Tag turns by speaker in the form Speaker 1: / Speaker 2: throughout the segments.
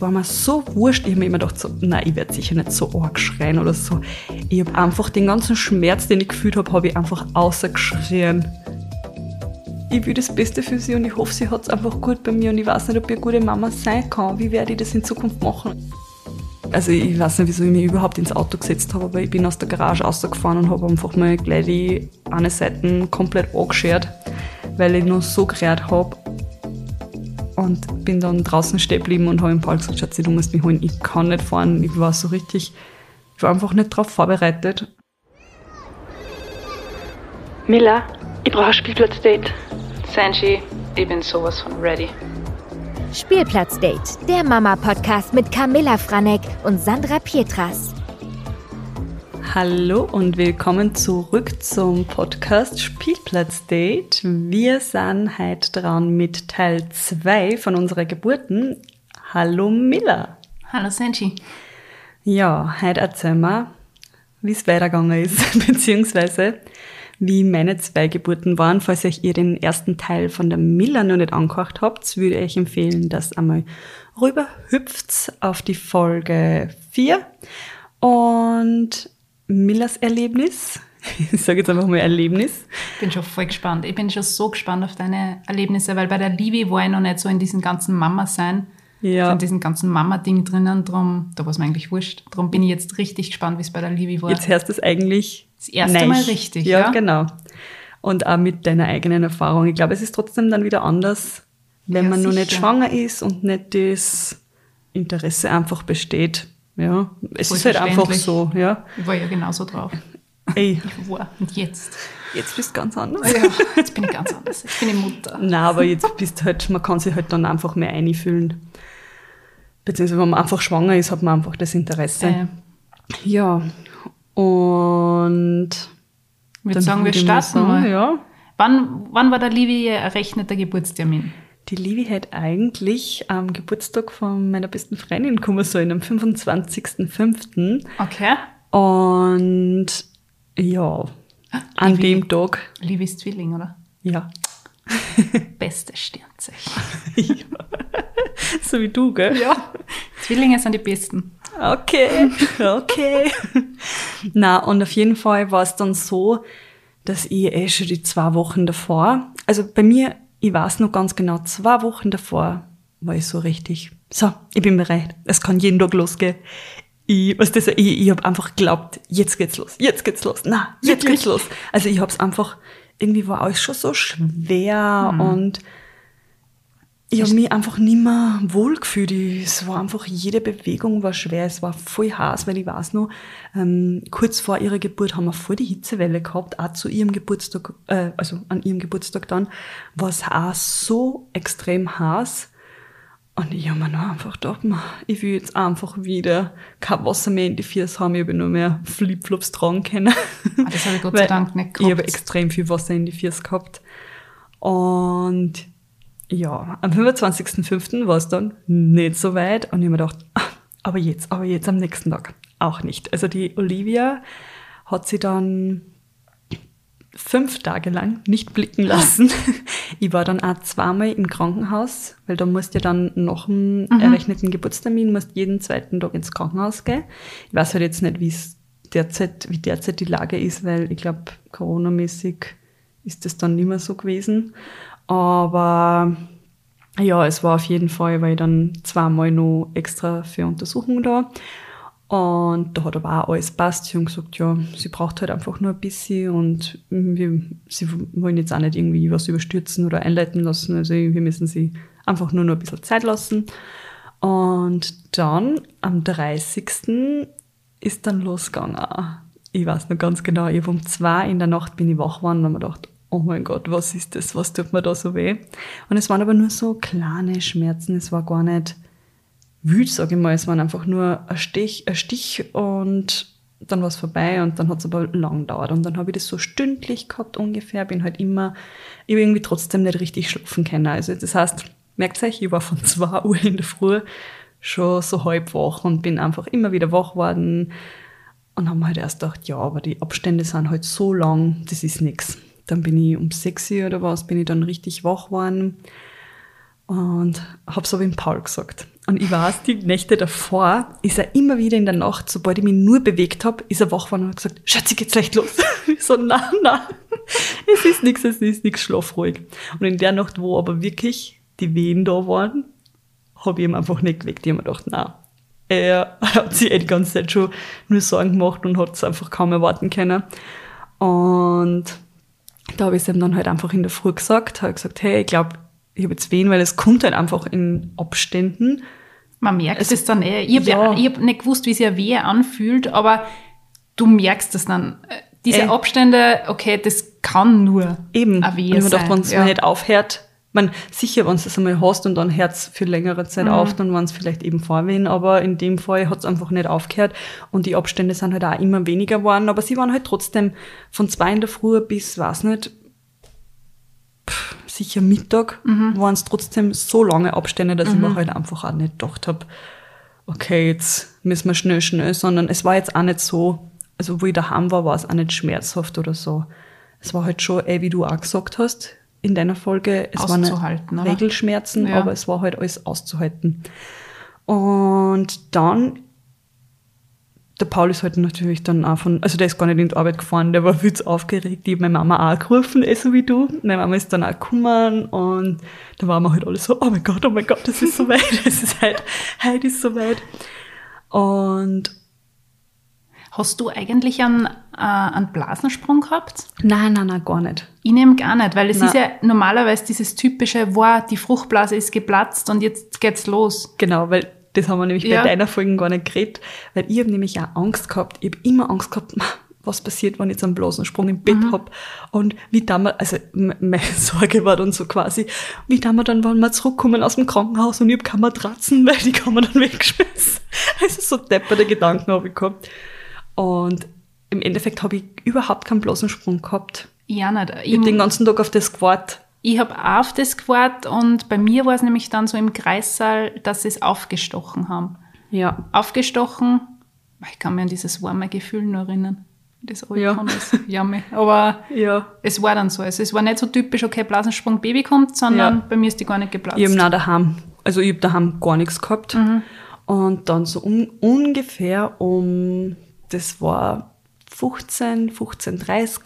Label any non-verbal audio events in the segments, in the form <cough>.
Speaker 1: war mir so wurscht. Ich habe mir immer gedacht, so, nein, ich werde sicher nicht so arg schreien oder so. Ich habe einfach den ganzen Schmerz, den ich gefühlt habe, habe ich einfach außergeschrien. Ich will das Beste für sie und ich hoffe, sie hat es einfach gut bei mir und ich weiß nicht, ob ich eine gute Mama sein kann. Wie werde ich das in Zukunft machen? Also ich weiß nicht, wieso ich mich überhaupt ins Auto gesetzt habe, aber ich bin aus der Garage rausgefahren und habe einfach mal gleich die eine Seite komplett angeschert, weil ich nur so gerät habe. Und bin dann draußen stehen geblieben und habe ihm Paul gesagt, Schatzi, du musst mich holen, ich kann nicht fahren. Ich war so richtig, ich war einfach nicht darauf vorbereitet.
Speaker 2: Miller, ich brauche ein Spielplatzdate.
Speaker 3: Sanji, ich bin sowas von ready.
Speaker 4: Spielplatzdate, der Mama-Podcast mit Camilla Franek und Sandra Pietras.
Speaker 1: Hallo und willkommen zurück zum Podcast Spielplatzdate. Wir sind heute dran mit Teil 2 von unserer Geburten. Hallo Miller.
Speaker 3: Hallo Sanji.
Speaker 1: Ja, heute erzählen wir, wie es weitergegangen ist, <laughs> beziehungsweise wie meine zwei Geburten waren. Falls euch ihr den ersten Teil von der Miller noch nicht angehört habt, würde ich euch empfehlen, dass einmal rüber hüpft auf die Folge 4 und Millers Erlebnis. <laughs> Ich sage jetzt einfach mal Erlebnis.
Speaker 3: Ich bin schon voll gespannt. Ich bin schon so gespannt auf deine Erlebnisse, weil bei der Liebe war ich noch nicht so in diesem ganzen Mama-Sein. Ja. So in diesem ganzen Mama-Ding drinnen. Drum, da war es mir eigentlich wurscht. Darum bin ich jetzt richtig gespannt, wie es bei der Liebe war.
Speaker 1: Jetzt hörst du es eigentlich.
Speaker 3: Das erste Neich. Mal richtig.
Speaker 1: Ja, ja, genau. Und auch mit deiner eigenen Erfahrung. Ich glaube, es ist trotzdem dann wieder anders, wenn ja, man sicher. nur nicht schwanger ist und nicht das Interesse einfach besteht. Ja, es ist halt einfach so, ja.
Speaker 3: Ich war ja genauso drauf.
Speaker 1: Ey.
Speaker 3: Ich war. Und jetzt?
Speaker 1: Jetzt bist du ganz anders.
Speaker 3: Ja, jetzt bin ich ganz anders. Ich bin die Mutter. <laughs>
Speaker 1: Nein, aber jetzt bist halt, man kann sich halt dann einfach mehr einfühlen. Beziehungsweise, wenn man einfach schwanger ist, hat man einfach das Interesse. Äh. Ja. Und.
Speaker 3: Ich würde sagen, wir starten mal. Ja. Wann, wann war der Livi errechneter Geburtstermin?
Speaker 1: Die Livi hat eigentlich am Geburtstag von meiner besten Freundin gekommen sollen, am 25.05.
Speaker 3: Okay.
Speaker 1: Und ja, an Livi, dem Tag.
Speaker 3: Livi ist Zwilling, oder?
Speaker 1: Ja. <laughs>
Speaker 3: Beste Sternzeichen.
Speaker 1: ja. <laughs> So wie du, gell?
Speaker 3: Ja. Zwillinge sind die besten.
Speaker 1: Okay, okay. Na, und auf jeden Fall war es dann so, dass ich eh schon die zwei Wochen davor, also bei mir ich weiß noch ganz genau, zwei Wochen davor war ich so richtig, so, ich bin bereit, es kann jeden Tag losgehen. Ich, was das, ich, ich habe einfach geglaubt, jetzt geht's los, jetzt geht's los, na, jetzt Wirklich? geht's los. Also ich habe es einfach, irgendwie war alles schon so schwer mhm. und ich habe mich einfach nicht mehr wohlgefühlt. Es war einfach, jede Bewegung war schwer. Es war voll heiß, weil ich weiß noch, ähm, kurz vor ihrer Geburt haben wir voll die Hitzewelle gehabt, auch zu ihrem Geburtstag, äh, also an ihrem Geburtstag dann, war es auch so extrem heiß. Und ich habe mir nur einfach gedacht, ich will jetzt einfach wieder kein Wasser mehr in die Füße haben, ich habe nur mehr Flipflops tragen können.
Speaker 3: Ah, das habe ich Gott sei <laughs> Dank nicht gehabt.
Speaker 1: Ich habe extrem viel Wasser in die Füße gehabt. Und ja, am 25.05. war es dann nicht so weit und ich habe mir gedacht, ah, aber jetzt, aber jetzt am nächsten Tag auch nicht. Also die Olivia hat sie dann fünf Tage lang nicht blicken lassen. <laughs> Ich war dann auch zweimal im Krankenhaus, weil da musst du dann nach dem mhm. errechneten Geburtstermin musst jeden zweiten Tag ins Krankenhaus gehen. Ich weiß halt jetzt nicht, wie es derzeit, wie derzeit die Lage ist, weil ich glaube, Corona-mäßig ist das dann nicht mehr so gewesen. Aber ja, es war auf jeden Fall, weil ich dann zweimal noch extra für Untersuchungen da. Und da hat aber auch alles passt. Sie haben gesagt, ja, sie braucht halt einfach nur ein bisschen und wir, sie wollen jetzt auch nicht irgendwie was überstürzen oder einleiten lassen. Also wir müssen sie einfach nur noch ein bisschen Zeit lassen. Und dann am 30. ist dann losgegangen. Ich weiß noch ganz genau, ich um zwei in der Nacht bin ich wach geworden und habe mir gedacht, oh mein Gott, was ist das, was tut mir da so weh? Und es waren aber nur so kleine Schmerzen, es war gar nicht wütend, sage ich mal, es waren einfach nur ein Stich, ein Stich und dann war es vorbei und dann hat es aber lang gedauert und dann habe ich das so stündlich gehabt ungefähr, bin halt immer, ich habe irgendwie trotzdem nicht richtig schlafen können. Also das heißt, merkt euch, ich war von 2 <laughs> Uhr in der Früh schon so halb wach und bin einfach immer wieder wach worden und haben halt erst gedacht, ja, aber die Abstände sind halt so lang, das ist nichts. Dann bin ich um sechs Uhr oder was, bin ich dann richtig wach geworden. Und hab's aber im Paul gesagt. Und ich weiß, die Nächte davor ist er immer wieder in der Nacht, sobald ich mich nur bewegt habe, ist er wach geworden und hat gesagt, Schatzi, geht's leicht los? <laughs> Ich so, na, na, es ist nichts, es ist nichts, schlaf ruhig. Und in der Nacht, wo aber wirklich die Wehen da waren, habe ich ihm einfach nicht geweckt. Ich habe mir gedacht, na, er hat sich eh die ganze Zeit schon nur Sorgen gemacht und hat es einfach kaum erwarten können. Und da habe ich es ihm dann halt einfach in der Früh gesagt, habe gesagt, hey, ich glaube, ich habe jetzt Wehen, weil es kommt halt einfach in Abständen.
Speaker 3: Man merkt es, es dann eh. Ich habe ja. hab nicht gewusst, wie sich eine Wehe anfühlt, aber du merkst es dann. Diese äh. Abstände, okay, das kann nur
Speaker 1: Eben. eine Wehe sein. Gedacht, wenn es ja. nicht aufhört, man sicher, wenn du es einmal hast und dann hört es für längere Zeit mhm. auf, dann waren es vielleicht eben Vorwehen, aber in dem Fall hat es einfach nicht aufgehört und die Abstände sind halt auch immer weniger geworden, aber sie waren halt trotzdem von zwei in der Früh bis, weiß nicht, pff, sicher Mittag, mhm. waren es trotzdem so lange Abstände, dass mhm. ich mir halt einfach auch nicht gedacht habe, okay, jetzt müssen wir schnell, schnell, sondern es war jetzt auch nicht so, also wo ich daheim war, war es auch nicht schmerzhaft oder so. Es war halt schon, ey, wie du auch gesagt hast, in deiner Folge, es waren Regelschmerzen, ja. aber es war halt alles auszuhalten. Und dann, der Paul ist halt natürlich dann auch von, also der ist gar nicht in die Arbeit gefahren, der war viel zu aufgeregt. Habe meine Mama auch gerufen, eh so wie du. Meine Mama ist dann auch gekommen und da waren wir halt alle so, oh mein Gott, oh mein Gott, das ist so weit, <laughs> es ist halt, heute ist so weit. Und
Speaker 3: Hast du eigentlich einen, äh, einen Blasensprung gehabt?
Speaker 1: Nein, nein, nein, gar nicht.
Speaker 3: Ich nehme gar nicht, weil es nein. ist ja normalerweise dieses typische, wow, die Fruchtblase ist geplatzt und jetzt geht's los.
Speaker 1: Genau, weil das haben wir nämlich ja. bei deiner Folge gar nicht geredet, weil ich habe nämlich auch Angst gehabt. Ich habe immer Angst gehabt, was passiert, wenn ich jetzt einen Blasensprung im Bett mhm. hab und wie damals, also meine <laughs> Sorge war dann so quasi, wie damals dann, wenn wir zurückkommen aus dem Krankenhaus und ich habe keine Matratzen, weil die kann man dann weggeschmissen. <laughs> Also so depperte Gedanken habe ich gehabt. Und im Endeffekt habe ich überhaupt keinen Blasensprung gehabt.
Speaker 3: Ja, nicht.
Speaker 1: Ich, habe den ganzen Tag auf das gewartet.
Speaker 3: Ich habe auf das gewartet und bei mir war es nämlich dann so im Kreissaal, dass sie es aufgestochen haben.
Speaker 1: Ja.
Speaker 3: Aufgestochen, ich kann mich an dieses warme Gefühl noch erinnern. Das ja. das Jamme. Aber ja. es war dann so. Also es war nicht so typisch, okay, Blasensprung, Baby kommt, sondern ja. bei mir ist die gar nicht geplatzt.
Speaker 1: Ich habe daheim, also ich habe daheim gar nichts gehabt. Mhm. Und dann so um, ungefähr um das war 15, 15.30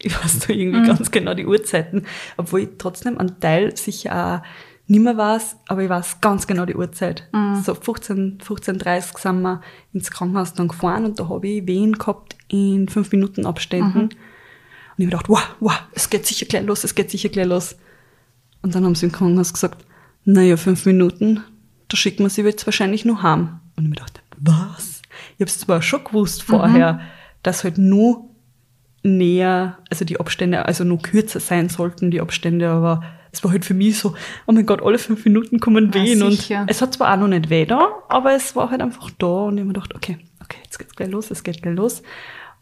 Speaker 1: ich weiß da irgendwie mhm. ganz genau die Uhrzeiten, obwohl ich trotzdem einen Teil sicher auch nicht mehr weiß, aber ich weiß ganz genau die Uhrzeit. Mhm. So 15, 15.30 sind wir ins Krankenhaus dann gefahren und da habe ich Wehen gehabt in fünf Minuten Abständen. Mhm. Und ich habe gedacht, wow, wow, es geht sicher gleich los, es geht sicher gleich los. Und dann haben sie im Krankenhaus gesagt, naja, fünf Minuten, da schicken wir sie jetzt wahrscheinlich nur heim. Und ich habe gedacht, was? Ich habe es zwar schon gewusst vorher, mhm. dass halt nur näher, also die Abstände, also nur kürzer sein sollten, die Abstände, aber es war halt für mich so, oh mein Gott, alle fünf Minuten kommen wehen. und es hat zwar auch noch nicht weh da, aber es war halt einfach da und ich habe mir gedacht, okay, okay, jetzt geht's gleich los, es geht gleich los.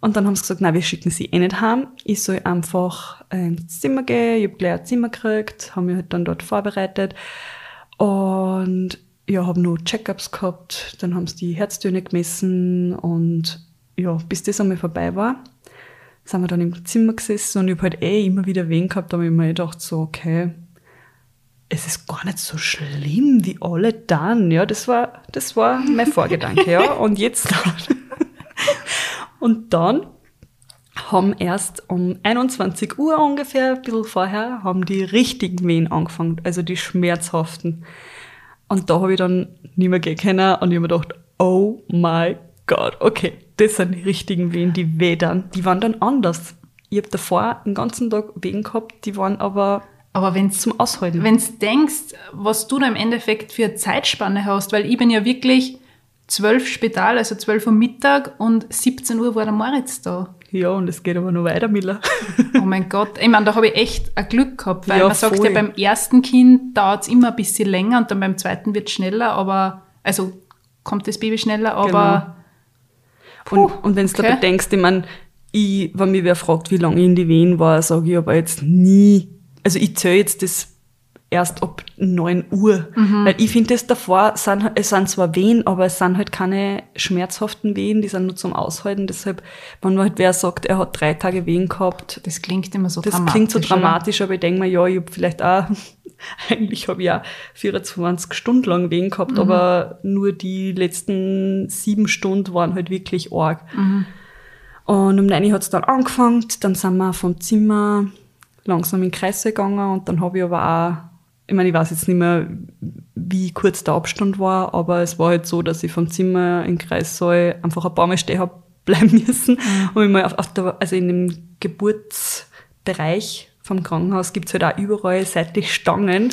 Speaker 1: Und dann haben sie gesagt, nein, wir schicken sie eh nicht heim. Ich soll einfach äh, ins Zimmer gehen. Ich habe gleich ein Zimmer gekriegt, haben mich halt dann dort vorbereitet. Und ja, habe nur Checkups gehabt, dann haben sie die Herztöne gemessen und ja, bis das einmal vorbei war, sind wir dann im Zimmer gesessen und ich habe halt eh immer wieder wen gehabt, da habe ich mir gedacht, so, okay, es ist gar nicht so schlimm wie alle dann, ja, das war, das war mein Vorgedanke, ja, <laughs> und jetzt dann. <laughs> und dann haben erst um 21 Uhr ungefähr, ein bisschen vorher, haben die richtigen Wehen angefangen, also die schmerzhaften. Und da habe ich dann nicht mehr gehen können und ich habe mir gedacht, oh my God, okay, das sind die richtigen Wehen, die wedern. Die waren dann anders. Ich habe davor den ganzen Tag Wehen gehabt, die waren aber
Speaker 3: aber wenn's, zum Aushalten. Wenn du denkst, was du da im Endeffekt für eine Zeitspanne hast, weil ich bin ja wirklich zwölf Spital, also zwölf Uhr Mittag und 17 Uhr war der Moritz da.
Speaker 1: Ja, und es geht aber noch weiter, Miller.
Speaker 3: oh mein Gott. Ich meine, da habe ich echt ein Glück gehabt, weil ja, man sagt voll. ja, beim ersten Kind dauert es immer ein bisschen länger und dann beim zweiten wird es schneller, aber, also kommt das Baby schneller, aber.
Speaker 1: Genau. und, und wenn du okay. da bedenkst, ich meine, ich, wenn mich wer fragt, wie lange ich in die Wehen war, sage ich aber jetzt nie, also ich zähle jetzt das erst ab 9 Uhr. Mhm. Weil ich finde, das davor sind, es sind zwar Wehen, aber es sind halt keine schmerzhaften Wehen, die sind nur zum Aushalten. Deshalb, wenn halt wer sagt, er hat drei Tage Wehen gehabt.
Speaker 3: Das klingt immer so
Speaker 1: das dramatisch. Das klingt so dramatisch, oder? aber ich denke mir, ja, ich habe vielleicht auch, <laughs> eigentlich habe ich auch 24 Stunden lang Wehen gehabt, mhm. aber nur die letzten sieben Stunden waren halt wirklich arg. Mhm. Und um 9 hat es dann angefangen, dann sind wir vom Zimmer langsam in Kreise gegangen und dann habe ich aber auch ich meine, ich weiß jetzt nicht mehr, wie kurz der Abstand war, aber es war halt so, dass ich vom Zimmer in Kreissaal einfach ein paar Mal stehen habe <laughs> bleiben müssen. Mhm. Und ich mal auf, auf der, also in dem Geburtsbereich vom Krankenhaus gibt's halt auch überall seitlich Stangen.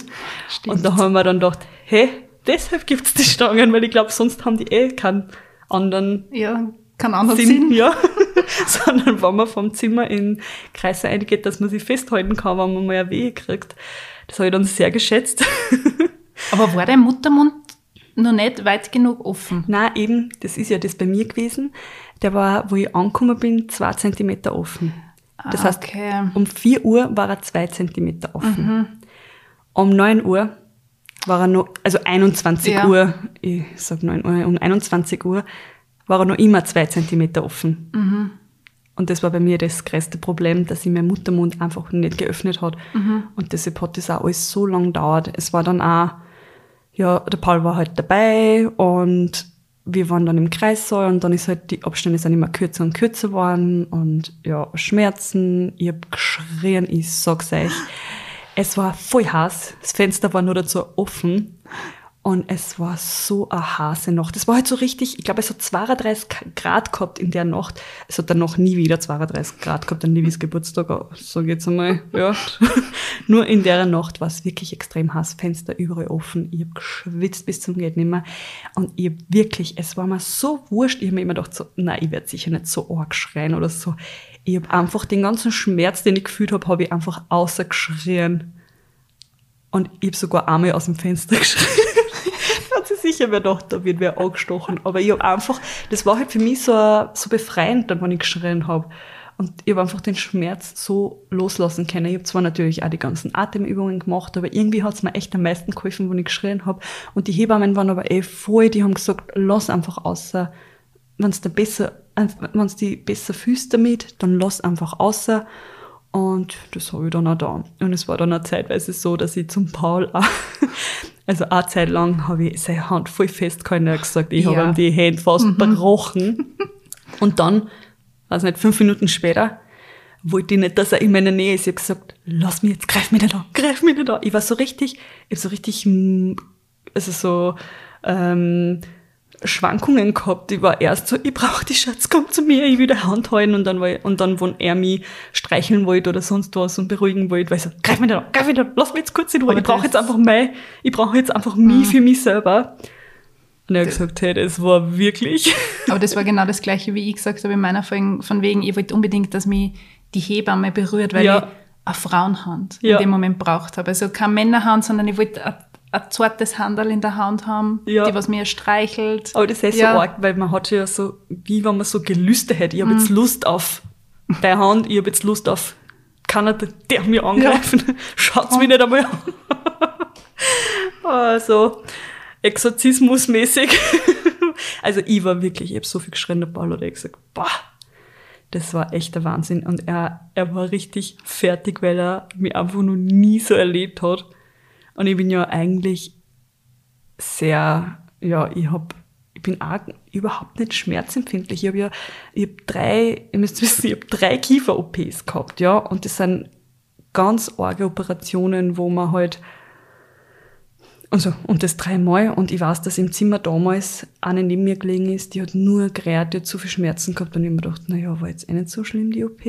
Speaker 1: Stimmt. Und da haben wir dann gedacht, hey, deshalb gibt's die Stangen, weil ich glaube, sonst haben die eh keinen anderen
Speaker 3: ja, keinen anderen Sinn. Sinn.
Speaker 1: Ja. <laughs> <laughs> Sondern wenn man vom Zimmer in Kreise eingeht, dass man sich festhalten kann, wenn man mal eine Wehe kriegt. Das habe ich dann sehr geschätzt. <laughs>
Speaker 3: Aber war dein Muttermund noch nicht weit genug offen?
Speaker 1: Nein, eben, das ist ja das bei mir gewesen. Der war, wo ich angekommen bin, zwei Zentimeter offen. Das ah, heißt, okay. um vier Uhr war er zwei Zentimeter offen. Mhm. Um neun Uhr war er noch, also 21 ja. Uhr, ich sag neun Uhr, um 21 Uhr war er noch immer zwei Zentimeter offen. Mhm. Und das war bei mir das größte Problem, dass ich mein Muttermund einfach nicht geöffnet hat. Mhm. Und deshalb hat das auch alles so lang gedauert. Es war dann auch, ja, der Paul war halt dabei und wir waren dann im Kreissaal und dann ist halt, die Abstände sind immer kürzer und kürzer geworden und ja, Schmerzen, ich hab geschrien, ich sag's euch. Es war voll heiß, das Fenster war nur dazu offen und es war so eine Hase Nacht. Es war halt so richtig, ich glaube, es hat 32 Grad gehabt in der Nacht. Es hat dann noch nie wieder 32 Grad gehabt an Livis Geburtstag, so geht's einmal, ja. <laughs> Nur in der Nacht war es wirklich extrem heiß, Fenster überall offen. Ich hab geschwitzt bis zum geht nimmer. Und ich wirklich, es war mir so wurscht. Ich hab mir immer gedacht, so, nein, ich werde sicher nicht so arg schreien oder so. Ich hab einfach den ganzen Schmerz, den ich gefühlt habe, habe ich einfach außergeschrien. Und ich hab sogar einmal aus dem Fenster <laughs> geschrien sicher wer gedacht, da wird wer angestochen. Aber ich habe einfach, das war halt für mich so, so befreiend, dann, wenn ich geschrien habe. Und ich habe einfach den Schmerz so loslassen können. Ich habe zwar natürlich auch die ganzen Atemübungen gemacht, aber irgendwie hat es mir echt am meisten geholfen, wenn ich geschrien habe. Und die Hebammen waren aber eh voll, die haben gesagt, lass einfach außer, wenn es besser, wenn es die besser fühlst damit, dann lass einfach außer. Und das habe ich dann auch da. Und es war dann auch zeitweise so, dass ich zum Paul auch also eine Zeit lang habe ich seine Hand voll festgehalten und gesagt, ich ja. habe ihm die Hände fast mhm. gebrochen. <laughs> Und dann, weiß nicht, fünf Minuten später, wollte ich nicht, dass er in meiner Nähe ist. Ich habe gesagt, lass mich jetzt, greif mich nicht an, greif mich nicht an. Ich war so richtig, ich habe so richtig, also so, ähm, Schwankungen gehabt. Ich war erst so, ich brauche die Schatz, komm zu mir, ich will die Hand halten und dann, war ich, und dann, wenn er mich streicheln wollte oder sonst was und beruhigen wollte, war ich so, greif mich da, greif mich da, lass mich jetzt kurz in Ruhe, ich brauche jetzt einfach mein, ich brauche jetzt einfach mich mhm. für mich selber. Und er hat gesagt, hey, das war wirklich. <laughs>
Speaker 3: Aber das war genau das Gleiche, wie ich gesagt habe in meiner Folge, von wegen, ich wollte unbedingt, dass mich die Hebamme berührt, weil ja. ich eine Frauenhand ja. in dem Moment braucht habe. Also keine Männerhand, sondern ich wollte ein zartes Handel in der Hand haben, ja. die was mir streichelt.
Speaker 1: Aber das ist ja. so arg, weil man hat ja so, wie wenn man so Gelüste hätte. Ich habe mm. jetzt Lust auf deine Hand, ich habe jetzt Lust auf Kanada, der mich angreifen. Ja. <laughs> Schaut's mich nicht einmal an. <laughs> also, Exorzismusmäßig. <laughs> also ich war wirklich, ich habe so viel geschrien, der Paul hat gesagt, boah, das war echt der Wahnsinn. Und er, er war richtig fertig, weil er mich einfach noch nie so erlebt hat. Und ich bin ja eigentlich sehr, ja, ich hab, ich bin auch überhaupt nicht schmerzempfindlich. Ich habe ja, ich habe drei, ihr müsst wissen, ich habe drei Kiefer-OPs gehabt, ja, und das sind ganz arge Operationen, wo man halt, also, und das dreimal, und ich weiß, dass im Zimmer damals eine neben mir gelegen ist, die hat nur gerät, die hat zu viel Schmerzen gehabt, und ich habe mir gedacht, naja, war jetzt eh nicht so schlimm, die OP.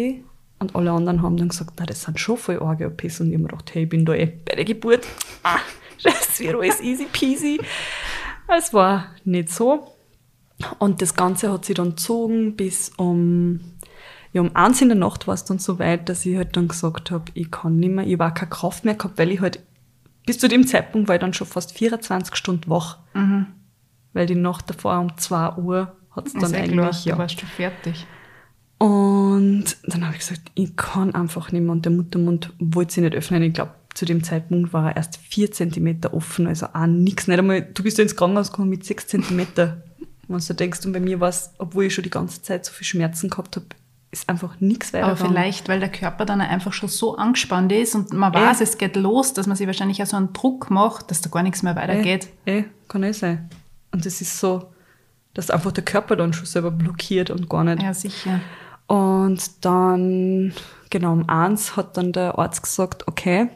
Speaker 1: Und alle anderen haben dann gesagt, na, das sind schon voll arge OPs. Und ich habe mir gedacht, hey, ich bin da eh bei der Geburt. <laughs> Ah, das wird alles easy peasy. Es war nicht so. Und das Ganze hat sich dann gezogen bis um, ja, um eins in der Nacht war es dann so weit, dass ich halt dann gesagt habe, ich kann nicht mehr, ich habe auch keine Kraft mehr gehabt, weil ich halt, bis zu dem Zeitpunkt war ich dann schon fast 24 Stunden wach. Mhm. Weil die Nacht davor um 2 Uhr hat es dann eigentlich, klar,
Speaker 3: ja. Da warst du fertig.
Speaker 1: Und dann habe ich gesagt, ich kann einfach nicht mehr. Und der Muttermund wollte sich nicht öffnen. Ich glaube, zu dem Zeitpunkt war er erst vier Zentimeter offen, also auch nichts. Nicht einmal, du bist ja ins Krankenhaus gekommen mit sechs Zentimeter. Wenn du denkst, und bei mir war es, obwohl ich schon die ganze Zeit so viel Schmerzen gehabt habe, ist einfach nichts weiter.
Speaker 3: Aber vielleicht, weil der Körper dann einfach schon so angespannt ist und man weiß, äh. es geht los, dass man sich wahrscheinlich auch so einen Druck macht, dass da gar nichts mehr weitergeht.
Speaker 1: Äh, äh kann eh sein. Und das ist so, dass einfach der Körper dann schon selber blockiert und gar nicht.
Speaker 3: Ja, sicher.
Speaker 1: Und dann, genau um eins hat dann der Arzt gesagt, okay,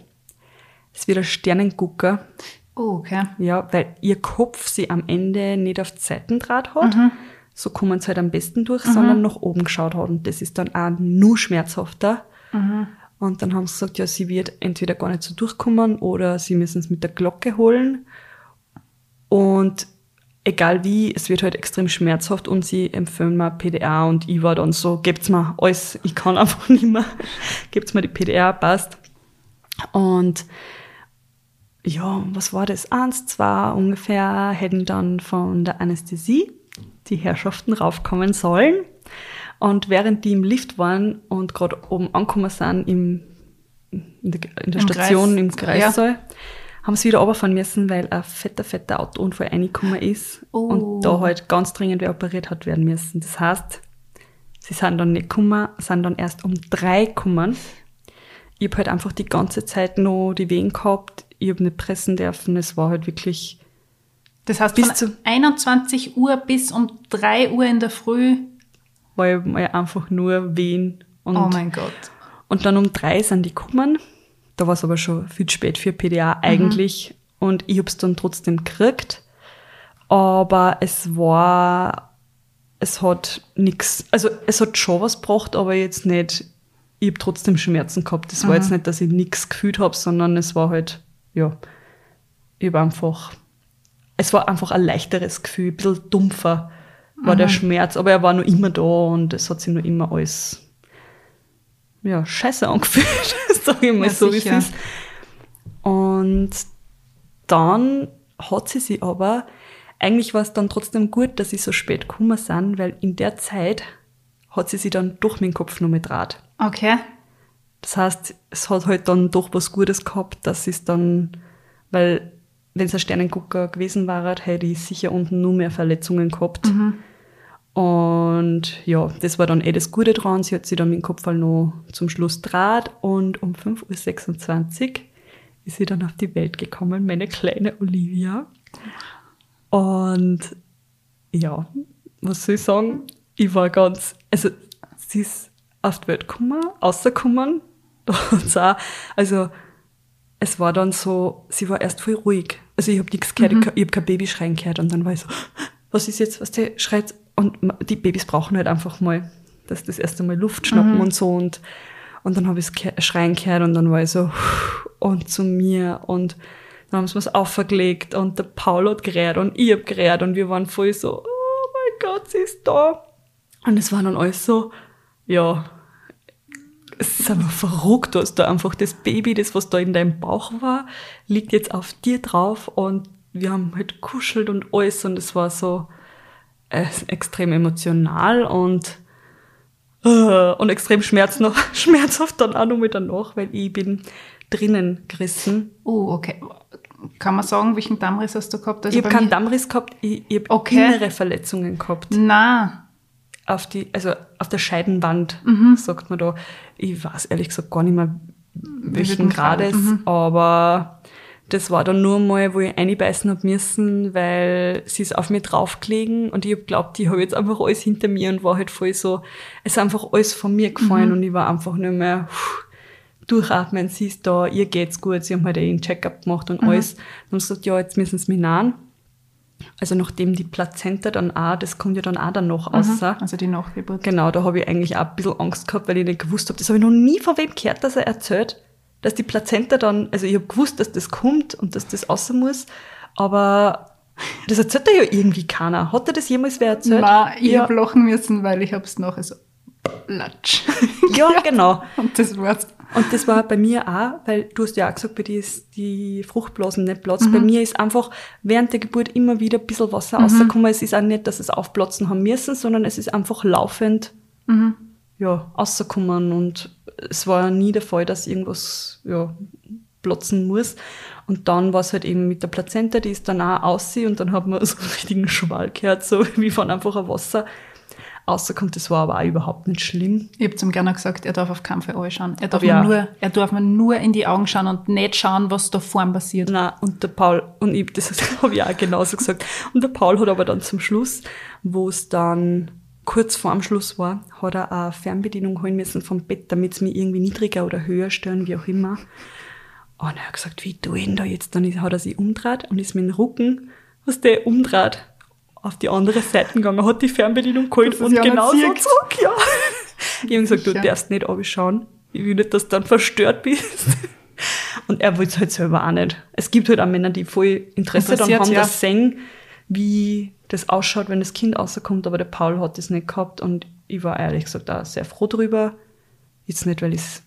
Speaker 1: es wird ein Sternengucker.
Speaker 3: Oh, okay.
Speaker 1: Ja, weil ihr Kopf sie am Ende nicht auf Seitendraht hat. Mhm so kommen sie halt am besten durch, mhm. sondern nach oben geschaut hat. Und das ist dann auch nur schmerzhafter. Mhm. Und dann haben sie gesagt, ja, sie wird entweder gar nicht so durchkommen oder sie müssen es mit der Glocke holen. Und egal wie, es wird halt extrem schmerzhaft und sie empfehlen mir PDA und ich war dann so, gebt's mir alles, ich kann einfach <laughs> nicht mehr, gebt's mir die PDA, passt. Und ja, was war das? Eins, zwei ungefähr hätten dann von der Anästhesie die Herrschaften raufkommen sollen. Und während die im Lift waren und gerade oben angekommen sind im, in der, in der Im Station Kreis. im Kreissaal, ja. Haben sie wieder runterfahren müssen, weil ein fetter, fetter Autounfall reingekommen ist oh. und da halt ganz dringend wer operiert hat werden müssen. Das heißt, sie sind dann nicht gekommen, sind dann erst um drei gekommen. Ich habe halt einfach die ganze Zeit noch die Wehen gehabt, ich habe nicht pressen dürfen, es war halt wirklich
Speaker 3: das heißt, bis von 21 Uhr bis um 3 Uhr in der Früh.
Speaker 1: War ich einfach nur wehen.
Speaker 3: Und, oh mein Gott.
Speaker 1: Und dann um drei sind die gekommen. Da war es aber schon viel zu spät für PDA eigentlich. Mhm. Und ich habe es dann trotzdem gekriegt. Aber es war, es hat nichts, also es hat schon was gebracht, aber jetzt nicht, ich habe trotzdem Schmerzen gehabt. Mhm. war jetzt nicht, dass ich nichts gefühlt habe, sondern es war halt, ja, ich habe einfach es war einfach ein leichteres Gefühl, ein bisschen dumpfer war mhm. der Schmerz, aber er war nur immer da und es hat sich nur immer alles ja, scheiße angefühlt, <laughs> sag ich mal ja, so, wie es ist. Und dann hat sie sich aber, eigentlich war es dann trotzdem gut, dass sie so spät gekommen sind, weil in der Zeit hat sie sich dann durch meinen Kopf noch mit Draht.
Speaker 3: Okay.
Speaker 1: Das heißt, es hat halt dann doch was Gutes gehabt, dass sie es dann, weil wenn es ein Sternengucker gewesen wäre, hätte ich sicher unten nur mehr Verletzungen gehabt. Mhm. Und ja, das war dann eh das Gute dran. Sie hat sich dann mit dem Kopfball noch zum Schluss draht und um 5.26 Uhr ist sie dann auf die Welt gekommen, meine kleine Olivia. Und ja, was soll ich sagen? Ich war ganz, also sie ist auf die Welt gekommen, rausgekommen. <laughs> auch, also es war dann so, sie war erst voll ruhig. Also ich habe nichts gehört, mhm. ich habe kein Babyschreien gehört und dann war ich so, <gasps> was ist jetzt, was der schreit? Und die Babys brauchen halt einfach mal, dass das erste Mal Luft schnappen mhm. und so und, und dann habe ich es schreien gehört und dann war ich so, <laughs> und zu mir und dann haben sie was aufgelegt und der Paul hat gerät und ich hab gerät und wir waren voll so, oh mein Gott, sie ist da. Und es war dann alles so, ja, es ist einfach verrückt, dass da einfach das Baby, das was da in deinem Bauch war, liegt jetzt auf dir drauf und wir haben halt kuschelt und alles und es war so äh, extrem emotional und äh, und extrem schmerz noch, <laughs> schmerzhaft dann auch noch mit danach, weil ich bin drinnen gerissen.
Speaker 3: Oh, okay. Kann man sagen, welchen Dammriss hast du gehabt?
Speaker 1: Also ich habe keinen Dammriss gehabt, ich, ich habe okay. innere Verletzungen gehabt.
Speaker 3: Na,
Speaker 1: auf die, also auf der Scheidenwand, mhm. sagt man da. Ich weiß ehrlich gesagt gar nicht mehr, welchen Grades, mhm. aber das war dann nur mal, wo ich einbeißen hab müssen, weil sie ist auf mir draufgelegen und ich hab glaubt, ich habe jetzt einfach alles hinter mir und war halt voll so, es ist einfach alles von mir gefallen mhm. und ich war einfach nur mehr pff, durchatmen, sie ist da, ihr geht's gut, sie haben halt einen Check-up gemacht und mhm. alles. Dann haben sie gesagt, ja, jetzt müssen sie mich nahen. Also nachdem die Plazenta dann auch, das kommt ja dann auch dann noch mhm.
Speaker 3: Also die Nachgeburt.
Speaker 1: Genau, da habe ich eigentlich auch ein bisschen Angst gehabt, weil ich nicht gewusst habe. Das habe ich noch nie von wem gehört, dass er erzählt, dass die Plazenta dann, also ich habe gewusst, dass das kommt und dass das außer muss, aber das erzählt ja irgendwie keiner. Hat er das jemals wer erzählt?
Speaker 3: Nein, ich ja. habe lachen müssen, weil ich habe es nachher so latsch. <laughs>
Speaker 1: ja, genau.
Speaker 3: und das war's.
Speaker 1: Und das war bei mir auch, weil du hast ja auch gesagt, bei dir ist die Fruchtblasen nicht platzt. Mhm. Bei mir ist einfach während der Geburt immer wieder ein bisschen Wasser mhm. rausgekommen. Es ist auch nicht, dass es aufplatzen haben müssen, sondern es ist einfach laufend mhm. Ja, rausgekommen. Und es war nie der Fall, dass irgendwas ja, platzen muss. Und dann war es halt eben mit der Plazenta, die ist dann auch aussehen und dann hat man <laughs> so einen richtigen Schwall gehört, so <laughs> wie von einfach ein Wasser rauskommt. Das war aber auch überhaupt nicht schlimm.
Speaker 3: Ich habe zum Gerne gesagt, er darf auf keinen Fall anschauen. Er darf, ja. nur, er darf mir nur in die Augen schauen und nicht schauen, was da vorne passiert.
Speaker 1: Nein, und der Paul, und ich, <laughs> das habe ich auch genauso gesagt. Und der Paul hat aber dann zum Schluss, wo es dann kurz vor dem Schluss war, hat er eine Fernbedienung holen müssen vom Bett, damit es mich irgendwie niedriger oder höher stellen, wie auch immer. Und er hat gesagt, wie ich denn da jetzt? Dann hat er sich umdreht und ist mit dem Rücken, was der umdreht, auf die andere Seite gegangen, hat die Fernbedienung geholt und genau so zurück, ja. Ich habe gesagt, du ja. darfst nicht abschauen. Ich will nicht, dass du dann verstört bist. Und er wollte es halt selber auch nicht. Es gibt halt auch Männer, die voll Interesse daran haben, ja. das sehen, wie das ausschaut, wenn das Kind rauskommt, aber der Paul hat das nicht gehabt und ich war ehrlich gesagt auch sehr froh drüber. Jetzt nicht, weil ich es,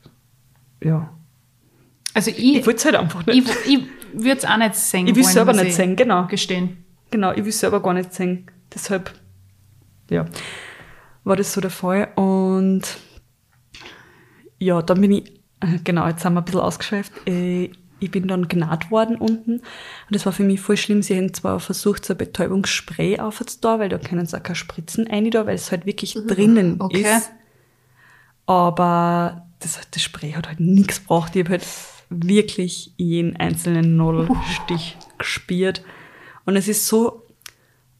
Speaker 1: ja.
Speaker 3: Also ich,
Speaker 1: ich wollte es halt einfach nicht.
Speaker 3: Ich, ich würde es auch nicht sehen.
Speaker 1: Ich will es selber nicht sehen, genau.
Speaker 3: Gestehen.
Speaker 1: Genau, ich will selber gar nicht singen. Deshalb, ja, war das so der Fall. Und ja, dann bin ich, äh, genau, jetzt haben wir ein bisschen ausgeschweift. Äh, ich bin dann gnad worden unten. Und das war für mich voll schlimm. Sie haben zwar versucht, so ein Betäubungsspray aufzutun, weil da können sie auch keine Spritzen rein, da, weil es halt wirklich mhm. drinnen okay. ist. Aber das, das Spray hat halt nichts gebracht. Ich habe halt wirklich jeden einzelnen Nullstich uh. gespielt. Und es ist so,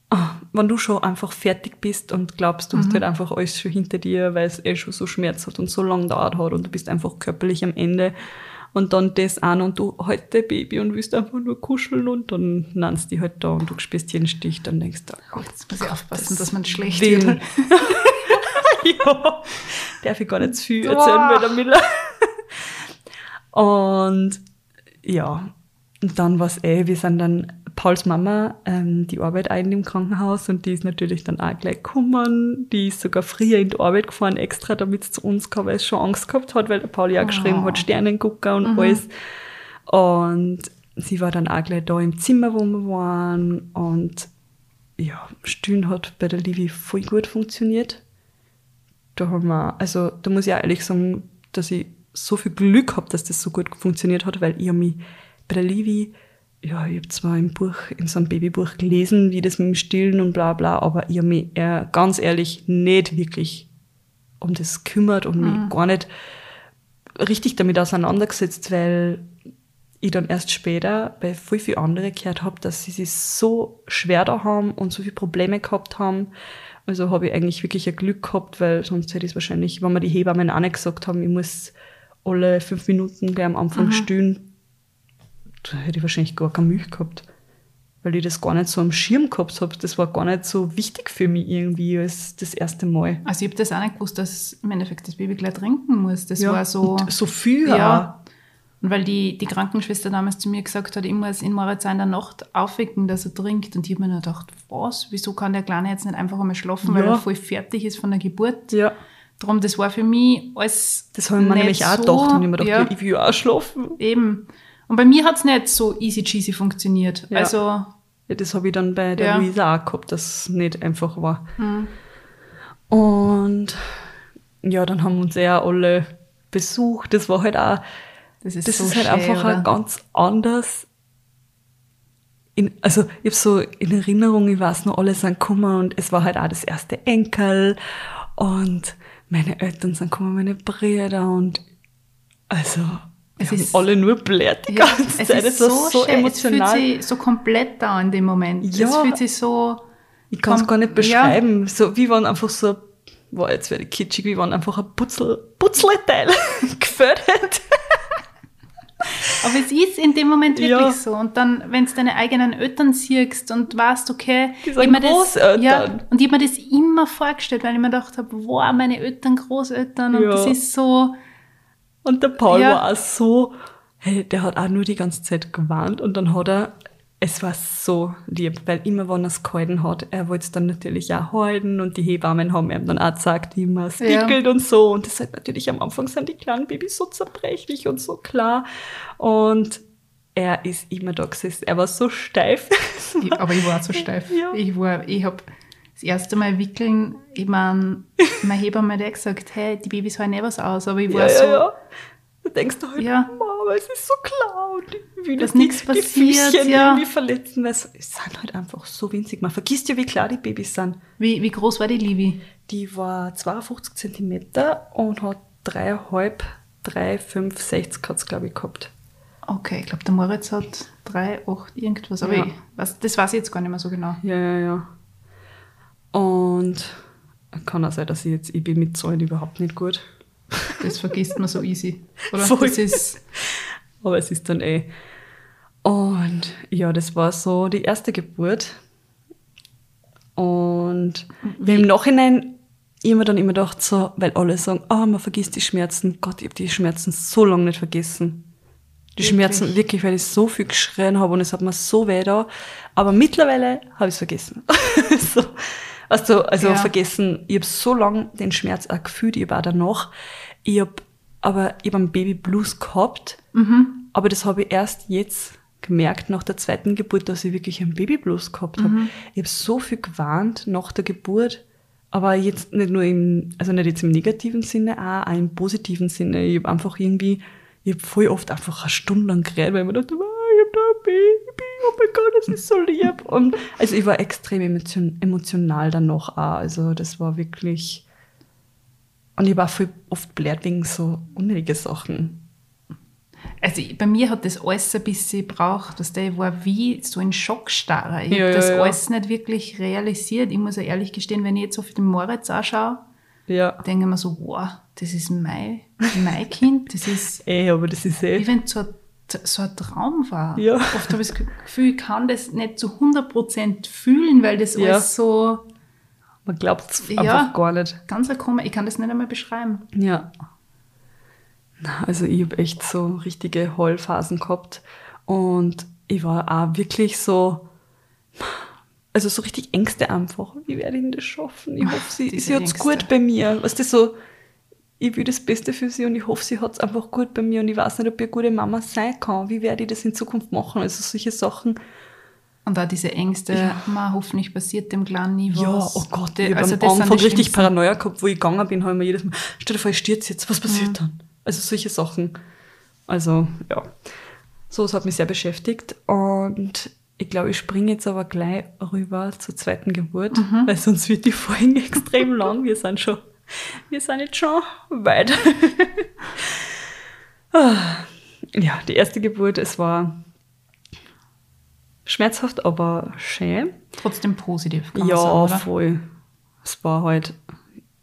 Speaker 1: ah, wenn du schon einfach fertig bist und glaubst, du mhm. hast halt einfach alles schon hinter dir, weil es eh schon so Schmerz hat und so lange dauert hat und du bist einfach körperlich am Ende und dann das an und du halt dein Baby und willst einfach nur kuscheln und dann nennst die halt da und du spürst jeden Stich, dann denkst du,
Speaker 3: oh, jetzt muss ich aufpassen, dass man schlecht wird. <laughs>
Speaker 1: ja, darf ich gar nicht zu viel erzählen bei der Miller. <laughs> und ja, und dann war es eh, wir sind dann Pauls Mama, ähm, die arbeitet ein im Krankenhaus und die ist natürlich dann auch gleich gekommen. Die ist sogar früher in die Arbeit gefahren, extra, damit es zu uns kam, weil es schon Angst gehabt hat, weil der Paul ja oh. geschrieben hat, Sternengucker und mhm. alles. Und sie war dann auch gleich da im Zimmer, wo wir waren. Und ja, Stillen hat bei der Livi voll gut funktioniert. Da haben wir, also da muss ich auch ehrlich sagen, dass ich so viel Glück habe, dass das so gut funktioniert hat, weil ich mich bei der Livi ja, ich habe zwar im Buch, in so einem Babybuch gelesen, wie das mit dem Stillen und bla bla, aber ich habe mich eher, ganz ehrlich nicht wirklich um das kümmert und mhm. mich gar nicht richtig damit auseinandergesetzt, weil ich dann erst später bei voll viel andere gehört habe, dass sie sich so schwer da haben und so viele Probleme gehabt haben. Also habe ich eigentlich wirklich ein Glück gehabt, weil sonst hätte ich es wahrscheinlich, wenn mir die Hebammen auch nicht gesagt haben, ich muss alle fünf Minuten gleich am Anfang mhm. stillen, da hätte ich wahrscheinlich gar keine Milch gehabt. Weil ich das gar nicht so am Schirm gehabt habe. Das war gar nicht so wichtig für mich irgendwie als das erste Mal.
Speaker 3: Also ich habe das auch nicht gewusst, dass im Endeffekt das Baby gleich trinken muss. Das ja, war so.
Speaker 1: so viel, ja.
Speaker 3: Auch. Und weil die, die Krankenschwester damals zu mir gesagt hat, ich muss in Moritz in der Nacht aufwecken, dass er trinkt. Und ich habe mir dann gedacht, was? Wieso kann der Kleine jetzt nicht einfach einmal schlafen, ja. weil er voll fertig ist von der Geburt?
Speaker 1: Ja.
Speaker 3: Darum, das war für mich alles.
Speaker 1: Das habe ich mir nämlich auch so, gedacht und ich mir gedacht, ja, ich will auch schlafen.
Speaker 3: Eben. Und bei mir hat es nicht so easy cheesy funktioniert. Ja. Also,
Speaker 1: ja, das habe ich dann bei der ja. Luisa auch gehabt, dass es nicht einfach war. Mhm. Und ja, dann haben uns ja alle besucht. Das war halt auch, das ist, das so ist halt schön, einfach oder? ganz anders. In, also ich habe so in Erinnerung, ich weiß noch, alle sind gekommen und es war halt auch das erste Enkel und meine Eltern sind gekommen, meine Brüder und also es ist alle nur blärt die ja, ganze Zeit.
Speaker 3: Es ist so, so emotional. Es fühlt sich so komplett da in dem Moment. Ja. Es fühlt sich so.
Speaker 1: Ich kann es gar nicht beschreiben. Ja. So, wie waren einfach so, boah, jetzt werde ich kitschig, wie waren einfach ein Putzel, Putzleteil <laughs> gefördert. <laughs>
Speaker 3: Aber es ist in dem Moment wirklich ja. so. Und dann, wenn du deine eigenen Eltern siehst und weißt, okay,
Speaker 1: die sind Großeltern.
Speaker 3: ja, und ich habe mir das immer vorgestellt, weil ich mir gedacht habe, wow, meine Eltern, Großeltern, und ja. das ist so,
Speaker 1: und der Paul ja. war auch so, hey, der hat auch nur die ganze Zeit gewarnt und dann hat er, es war so lieb, weil immer wenn er es gehalten hat, er wollte es dann natürlich auch halten und die Hebammen haben ihm dann auch gesagt, wie man es wickelt ja. und so. Und das halt natürlich am Anfang sind die kleinen Babys so zerbrechlich und so klar. Und er ist immer da gesessen. Er war so steif.
Speaker 3: Aber ich war auch so <laughs> steif. Ja. Ich war, ich habe das erste Mal wickeln, ich meine, mein Hebamme hat gesagt, hey, die Babys hören eh was aus, aber ich war
Speaker 1: ja,
Speaker 3: so.
Speaker 1: Ja, ja. Du denkst doch halt,
Speaker 3: ja.
Speaker 1: aber es ist so klar und ich will
Speaker 3: Dass
Speaker 1: die-
Speaker 3: nichts
Speaker 1: die
Speaker 3: passiert,
Speaker 1: Füßchen
Speaker 3: ja.
Speaker 1: irgendwie verletzen, weil es es sind halt einfach so winzig. Man vergisst ja, wie klar die Babys sind.
Speaker 3: Wie, wie groß war die Livi?
Speaker 1: Die war 52 Zentimeter und hat dreieinhalb, drei, fünf, 60 hat's, glaube ich, gehabt.
Speaker 3: Okay, ich glaube, der Moritz hat drei, acht, irgendwas. Aber
Speaker 1: Ja.
Speaker 3: ich weiß, das weiß ich jetzt gar nicht mehr so genau.
Speaker 1: Ja, ja, ja. Und kann auch sein, dass ich jetzt, ich bin mit Zahlen überhaupt nicht gut.
Speaker 3: Das vergisst man so easy. Oder?
Speaker 1: Voll.
Speaker 3: Das ist,
Speaker 1: Aber es ist dann eh. Und ja, das war so die erste Geburt. Und wir im Nachhinein immer dann immer gedacht, so, weil alle sagen, ah, man vergisst die Schmerzen. Gott, ich habe die Schmerzen so lange nicht vergessen. Die
Speaker 3: Wirklich?
Speaker 1: Schmerzen, wirklich, weil ich so viel geschrien habe und es hat mir so weh da. Aber mittlerweile habe ich es vergessen. <laughs> so, also, also
Speaker 3: Ja.
Speaker 1: vergessen, ich habe so lange den Schmerz auch gefühlt, ich habe auch danach. Ich habe aber ich hab einen Baby Blues gehabt, aber das habe ich erst jetzt gemerkt nach der zweiten Geburt, dass ich wirklich einen Baby Blues gehabt habe. Ich habe so viel gewarnt nach der Geburt, aber jetzt nicht nur im, also nicht jetzt im negativen Sinne, auch, auch im positiven Sinne. Ich habe einfach irgendwie, ich habe voll oft einfach eine Stunde lang geredet, weil ich mir dachte, "Ah, ich habe da ein Baby, oh mein Gott, das ist so lieb. Und also ich war extrem emotion, emotional danach auch. Also das war wirklich, und ich war voll oft blöd wegen so unnötige Sachen.
Speaker 3: also ich- bei mir hat das alles ein bisschen gebraucht. dass Ich war wie so in Schockstarre. Ich
Speaker 1: Ja,
Speaker 3: habe
Speaker 1: ja,
Speaker 3: das
Speaker 1: ja.
Speaker 3: alles nicht wirklich realisiert. Ich muss ja ehrlich gestehen, wenn ich jetzt auf den Moritz anschaue,
Speaker 1: Ja.
Speaker 3: denke ich mir so, wow, das ist mein, mein Kind. Das ist, <laughs>
Speaker 1: Ey, aber das ist eh.
Speaker 3: wenn es so, ein- so ein Traum war.
Speaker 1: Ja.
Speaker 3: Oft habe ich das Gefühl, ich kann das nicht zu 100% fühlen, weil das
Speaker 1: Ja.
Speaker 3: alles so
Speaker 1: Man glaubt es
Speaker 3: Ja.
Speaker 1: einfach gar nicht.
Speaker 3: ganz komisch, ich kann das nicht einmal beschreiben.
Speaker 1: Ja. Na, Also ich habe echt so richtige Heulphasen gehabt und ich war auch wirklich so, also so richtig Ängste einfach. Wie werde ich denn das schaffen? Ich hoffe, sie,
Speaker 3: diese
Speaker 1: sie hat es gut bei mir. Weißt du, so, ich will das Beste für sie und ich hoffe, sie hat es einfach gut bei mir und ich weiß nicht, ob ich eine gute Mama sein kann. Wie werde ich das in Zukunft machen? Also solche Sachen.
Speaker 3: Und da diese Ängste,
Speaker 1: Ja.
Speaker 3: ma, hoffentlich passiert dem Kleinen nie was.
Speaker 1: Ja, oh Gott, ich habe
Speaker 3: also
Speaker 1: am
Speaker 3: das sind
Speaker 1: Anfang richtig. Paranoia gehabt, wo ich gegangen bin, habe ich mir jedes Mal, stell dir vor, ich stürze jetzt, was passiert dann? Also solche Sachen. Also, ja. So, es hat mich sehr beschäftigt und ich glaube, ich springe jetzt aber gleich rüber zur zweiten Geburt,
Speaker 3: Mhm.
Speaker 1: weil sonst wird die Folge <laughs> extrem lang. Wir sind schon, wir sind jetzt schon weit. <laughs> Ah, ja, die erste Geburt, es war schmerzhaft, aber schön.
Speaker 3: Trotzdem positiv, kann man
Speaker 1: Ja,
Speaker 3: sagen, oder?
Speaker 1: voll. Es war halt,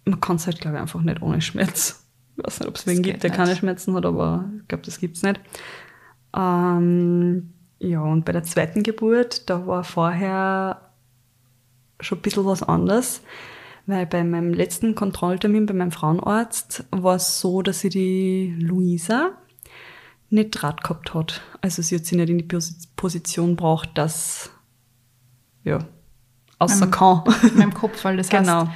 Speaker 1: man kann es halt, glaube ich, einfach nicht ohne Schmerz. Ich weiß nicht, ob es wen gibt, der
Speaker 3: nicht.
Speaker 1: keine Schmerzen hat, aber ich glaube, das gibt's nicht. Ähm, ja, und bei der zweiten Geburt, da war vorher schon ein bisschen was anderes, weil bei meinem letzten Kontrolltermin bei meinem Frauenarzt war es so, dass sie die Luisa nicht Draht gehabt hat. Also sie hat sich nicht in die Posi- Position braucht, dass ja, außer
Speaker 3: Ähm,
Speaker 1: kann.
Speaker 3: Mit meinem <laughs> Kopf, weil das
Speaker 1: Genau.
Speaker 3: heißt,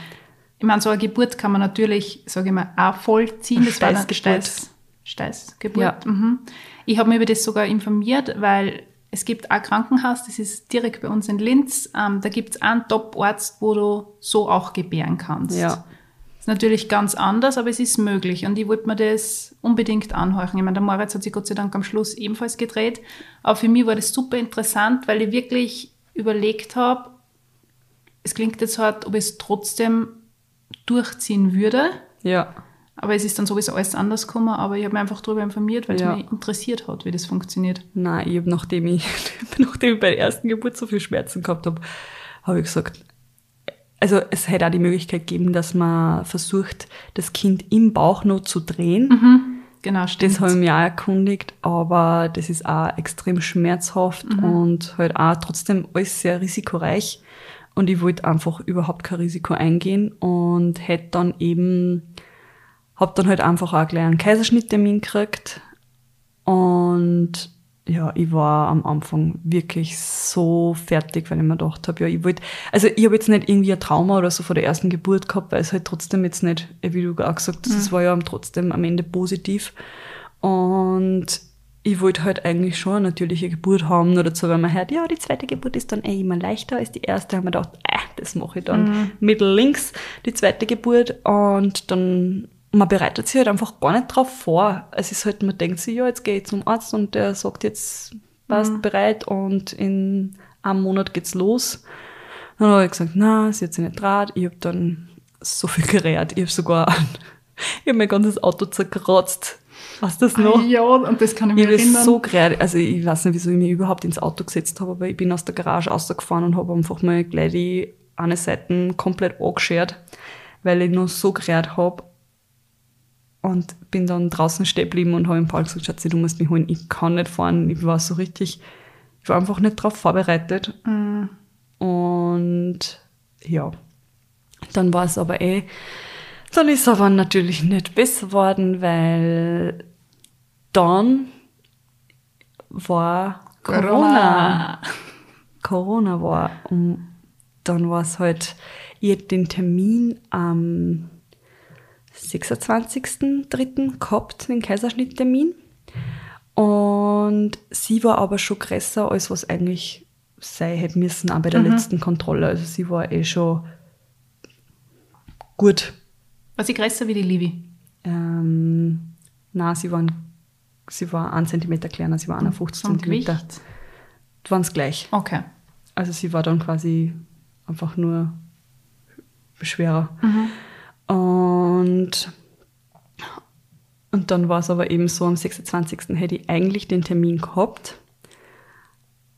Speaker 3: ich meine, so eine Geburt kann man natürlich, sage ich mal, auch vollziehen. Das war eine
Speaker 1: Steißgeburt.
Speaker 3: Steiß, Steißgeburt.
Speaker 1: Ja.
Speaker 3: Mhm. Ich habe mich über das sogar informiert, weil es gibt ein Krankenhaus, das ist direkt bei uns in Linz. Ähm, da gibt es einen Top-Arzt, wo du so auch gebären kannst.
Speaker 1: Ja.
Speaker 3: Ist natürlich ganz anders, aber es ist möglich. Und ich wollte mir das unbedingt anhorchen. Ich meine, der Moritz hat sich Gott sei Dank am Schluss ebenfalls gedreht. Aber für mich war das super interessant, weil ich wirklich überlegt habe, es klingt jetzt hart, ob ich es trotzdem durchziehen würde.
Speaker 1: Ja.
Speaker 3: Aber es ist dann sowieso alles anders gekommen. Aber ich habe mich einfach darüber informiert, weil
Speaker 1: Ja.
Speaker 3: es mich interessiert hat, wie das funktioniert.
Speaker 1: Nein, ich habe, nachdem ich, <laughs> nachdem ich bei der ersten Geburt so viel Schmerzen gehabt habe, habe ich gesagt, also es hätte auch die Möglichkeit gegeben, dass man versucht, das Kind im Bauch noch zu drehen.
Speaker 3: Genau, stimmt.
Speaker 1: Das habe ich mir auch erkundigt, aber das ist auch extrem schmerzhaft und halt auch trotzdem alles sehr risikoreich. Und ich wollte einfach überhaupt kein Risiko eingehen und hätte dann eben, hab dann halt einfach auch gleich einen Kaiserschnitttermin gekriegt. Und ja, ich war am Anfang wirklich so fertig, weil ich mir gedacht habe, ja, ich wollte, also ich habe jetzt nicht irgendwie ein Trauma oder so vor der ersten Geburt gehabt, weil es halt trotzdem jetzt nicht, wie du auch gesagt hast, es war ja trotzdem am Ende positiv. Und ich wollte halt eigentlich schon eine natürliche Geburt haben, nur dazu, weil man hört, ja, die zweite Geburt ist dann eh immer leichter als die erste. haben wir gedacht, äh, das mache ich dann mittel links, die zweite Geburt. Und dann man bereitet sich halt einfach gar nicht drauf vor. Es ist halt, man denkt sich, ja, jetzt gehe ich zum Arzt und der sagt, jetzt passt
Speaker 3: Mhm.
Speaker 1: bereit und in einem Monat geht's los. Dann habe ich gesagt, na, sie hat sich nicht traut. Ich habe dann so viel gerät. Ich habe sogar, <laughs> ich habe mein ganzes Auto zerkratzt. Du das noch?
Speaker 3: Ah, Ja, und das kann ich
Speaker 1: Ich
Speaker 3: mir
Speaker 1: habe
Speaker 3: erinnern.
Speaker 1: so gerät. Also ich weiß nicht, wieso ich mich überhaupt ins Auto gesetzt habe, aber ich bin aus der Garage rausgefahren und habe einfach mal gleich die eine Seite komplett angeschert, weil ich noch so gerät habe. Und bin dann draußen stehen geblieben und habe ihm Paul gesagt, Schatzi, du musst mich holen, ich kann nicht fahren. Ich war so richtig, ich war einfach nicht darauf vorbereitet. Und ja, dann war es aber eh, dann ist aber natürlich nicht besser worden, weil dann war Corona. Corona war. Und dann war es halt, ich den Termin am 26.03. gehabt, den Kaiserschnitttermin. Und sie war aber schon größer, als was eigentlich sein hätte müssen, auch bei der letzten Kontrolle. Also sie war eh schon gut.
Speaker 3: War sie größer wie die Livi?
Speaker 1: Ähm, na, sie waren, sie war ein Zentimeter kleiner, sie war 51
Speaker 3: Vom
Speaker 1: Zentimeter. Waren es gleich.
Speaker 3: Okay.
Speaker 1: Also sie war dann quasi einfach nur schwerer. Und, und dann war es aber eben so, am 26. hätte ich eigentlich den Termin gehabt.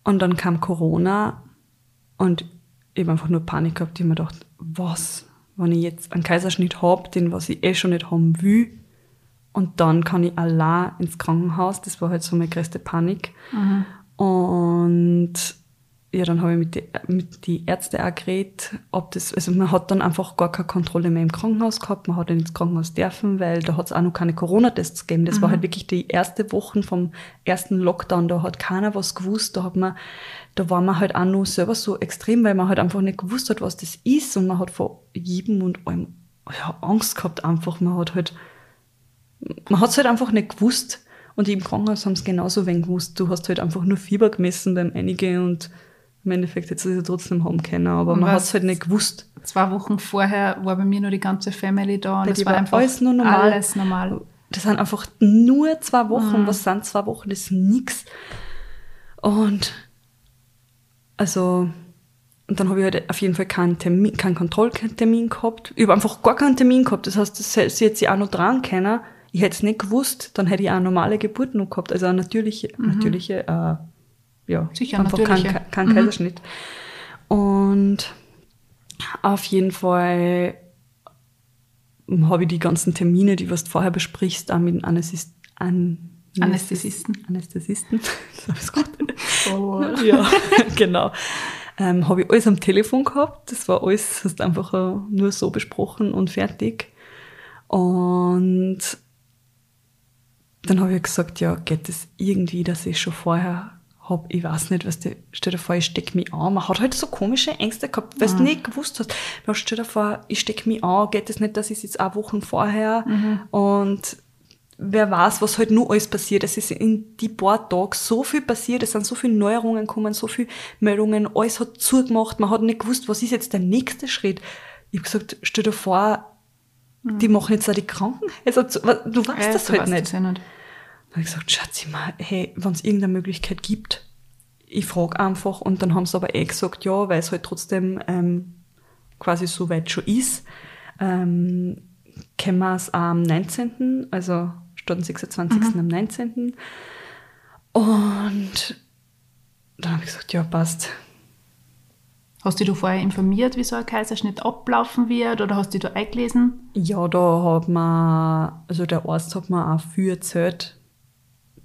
Speaker 1: Und dann kam Corona und ich habe einfach nur Panik gehabt. Ich habe mir gedacht, was, wenn ich jetzt einen Kaiserschnitt habe, den was ich eh schon nicht haben will, und dann kann ich allein ins Krankenhaus. Das war halt so meine größte Panik. Und ja, dann habe ich mit die, mit die Ärzte auch geredet, ob das, also man hat dann einfach gar keine Kontrolle mehr im Krankenhaus gehabt, man hat ins Krankenhaus dürfen, weil da hat es auch noch keine Corona-Tests gegeben. Das war halt wirklich die erste Woche vom ersten Lockdown, da hat keiner was gewusst, da hat man, da war man halt auch noch selber so extrem, weil man halt einfach nicht gewusst hat, was das ist und man hat vor jedem und allem ja, Angst gehabt einfach, man hat halt, man hat es halt einfach nicht gewusst. Und die im Krankenhaus haben es genauso wenig gewusst. Du hast halt einfach nur Fieber gemessen beim Einige und im Endeffekt du es ja trotzdem können, aber
Speaker 3: Und
Speaker 1: man hat es halt nicht gewusst.
Speaker 3: Zwei Wochen vorher war bei mir nur die ganze Family da und es war
Speaker 1: war
Speaker 3: einfach
Speaker 1: alles nur normal.
Speaker 3: Alles normal.
Speaker 1: Das sind einfach nur zwei Wochen. Was sind zwei Wochen? Das ist nix. Und also, und dann habe ich halt auf jeden Fall keinen Termin, keinen Kontrolltermin gehabt. Ich habe einfach gar keinen Termin gehabt. Das heißt, das, sie hätte sich auch noch dran können. Ich hätte es nicht gewusst, dann hätte ich auch eine normale Geburt noch gehabt. Also eine natürliche, natürliche, äh, ja,
Speaker 3: Sicher,
Speaker 1: einfach kein, kein Kaiserschnitt. Und auf jeden Fall habe ich die ganzen Termine, die du vorher besprichst, auch mit Anästhesist, An
Speaker 3: Anästhesisten.
Speaker 1: Anästhesisten. <laughs>
Speaker 3: Oh. <laughs>
Speaker 1: ja, genau. Ähm, habe ich alles am Telefon gehabt. Das war alles, hast einfach nur so besprochen und fertig. Und dann habe ich gesagt, ja, geht das irgendwie, dass ich schon vorher hab, ich weiß nicht, was der, stell dir vor, ich steck mich an. Man hat halt so komische Ängste gehabt, weil du nicht gewusst hast. Ja, stell dir vor, ich steck mich an, geht es das nicht, dass ich es jetzt auch Wochen vorher und wer weiß, was halt nur alles passiert. Es ist in die paar Tagen so viel passiert, es sind so viele Neuerungen gekommen, so viele Meldungen, alles hat zugemacht, man hat nicht gewusst, was ist jetzt der nächste Schritt. Ich habe gesagt, stell dir vor, die machen jetzt auch die Krankenhäuser zu. Du weißt
Speaker 3: Ja,
Speaker 1: das
Speaker 3: du
Speaker 1: halt
Speaker 3: weißt
Speaker 1: nicht.
Speaker 3: das ja nicht.
Speaker 1: Habe ich gesagt, Schatzi, mal, hey, wenn es irgendeine Möglichkeit gibt, ich frage einfach. Und dann haben sie aber eh gesagt, ja, weil es halt trotzdem ähm, quasi so weit schon ist, ähm, können wir es am 19., also statt dem 26. am 19. Und dann habe ich gesagt, ja, passt.
Speaker 3: Hast du dich vorher informiert, wie so ein Kaiserschnitt ablaufen wird oder hast du dich da eingelesen?
Speaker 1: Ja, da hat man, also der Arzt hat mir auch viel erzählt,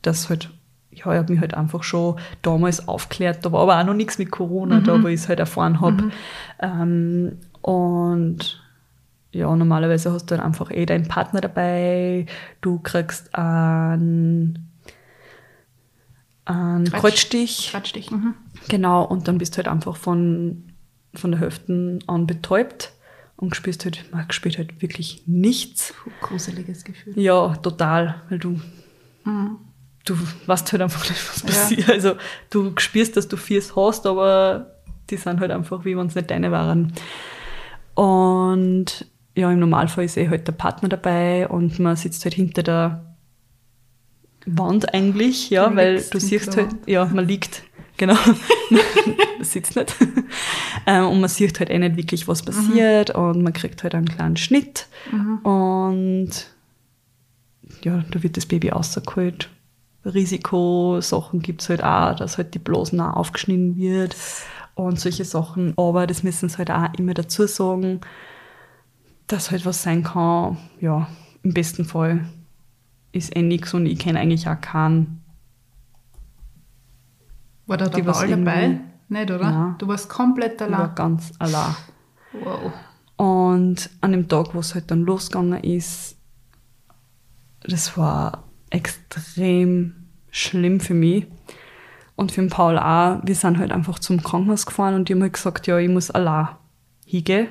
Speaker 1: dass halt, ja, ich habe mich halt einfach schon damals aufklärt, da war aber auch noch nichts mit Corona, da wo ich es halt erfahren habe. Ähm, und ja, normalerweise hast du dann einfach eh deinen Partner dabei, du kriegst einen, einen
Speaker 3: Kreuz-
Speaker 1: Kreuzstich.
Speaker 3: Kratzstich. Mhm.
Speaker 1: Genau, und dann bist du halt einfach von, von der Hälfte an betäubt und spürst halt, man spürt halt wirklich nichts.
Speaker 3: Gruseliges Gefühl.
Speaker 1: Ja, total, weil du, du weißt halt einfach nicht, was
Speaker 3: Mhm. Ja.
Speaker 1: passiert. Also du spürst, dass du Viers hast, aber die sind halt einfach, wie wenn es nicht deine waren. Und ja, im Normalfall ist eh halt der Partner dabei und man sitzt halt hinter der Wand eigentlich, ja,
Speaker 3: Du
Speaker 1: weil du siehst halt, ja, man liegt, <laughs> genau, man sitzt nicht. <laughs> Ähm, und man sieht halt eh nicht wirklich, was passiert und man kriegt halt einen kleinen Schnitt und ja, da wird das Baby rausgeholt. Risikosachen gibt es halt auch, dass halt die Blasen auch aufgeschnitten wird und solche Sachen. Aber das müssen sie halt auch immer dazu sagen, dass halt was sein kann. Ja, im besten Fall ist eh nix und ich kenne eigentlich auch keinen.
Speaker 3: War da der Paul dabei? Nicht, oder?
Speaker 1: Nein.
Speaker 3: Du warst komplett
Speaker 1: Ich war
Speaker 3: allein.
Speaker 1: ganz allein.
Speaker 3: Wow.
Speaker 1: Und an dem Tag, wo es halt dann losgegangen ist, das war extrem schlimm für mich. Und für den Paul auch. Wir sind halt einfach zum Krankenhaus gefahren und die haben halt gesagt, ja, ich muss allein hingehen.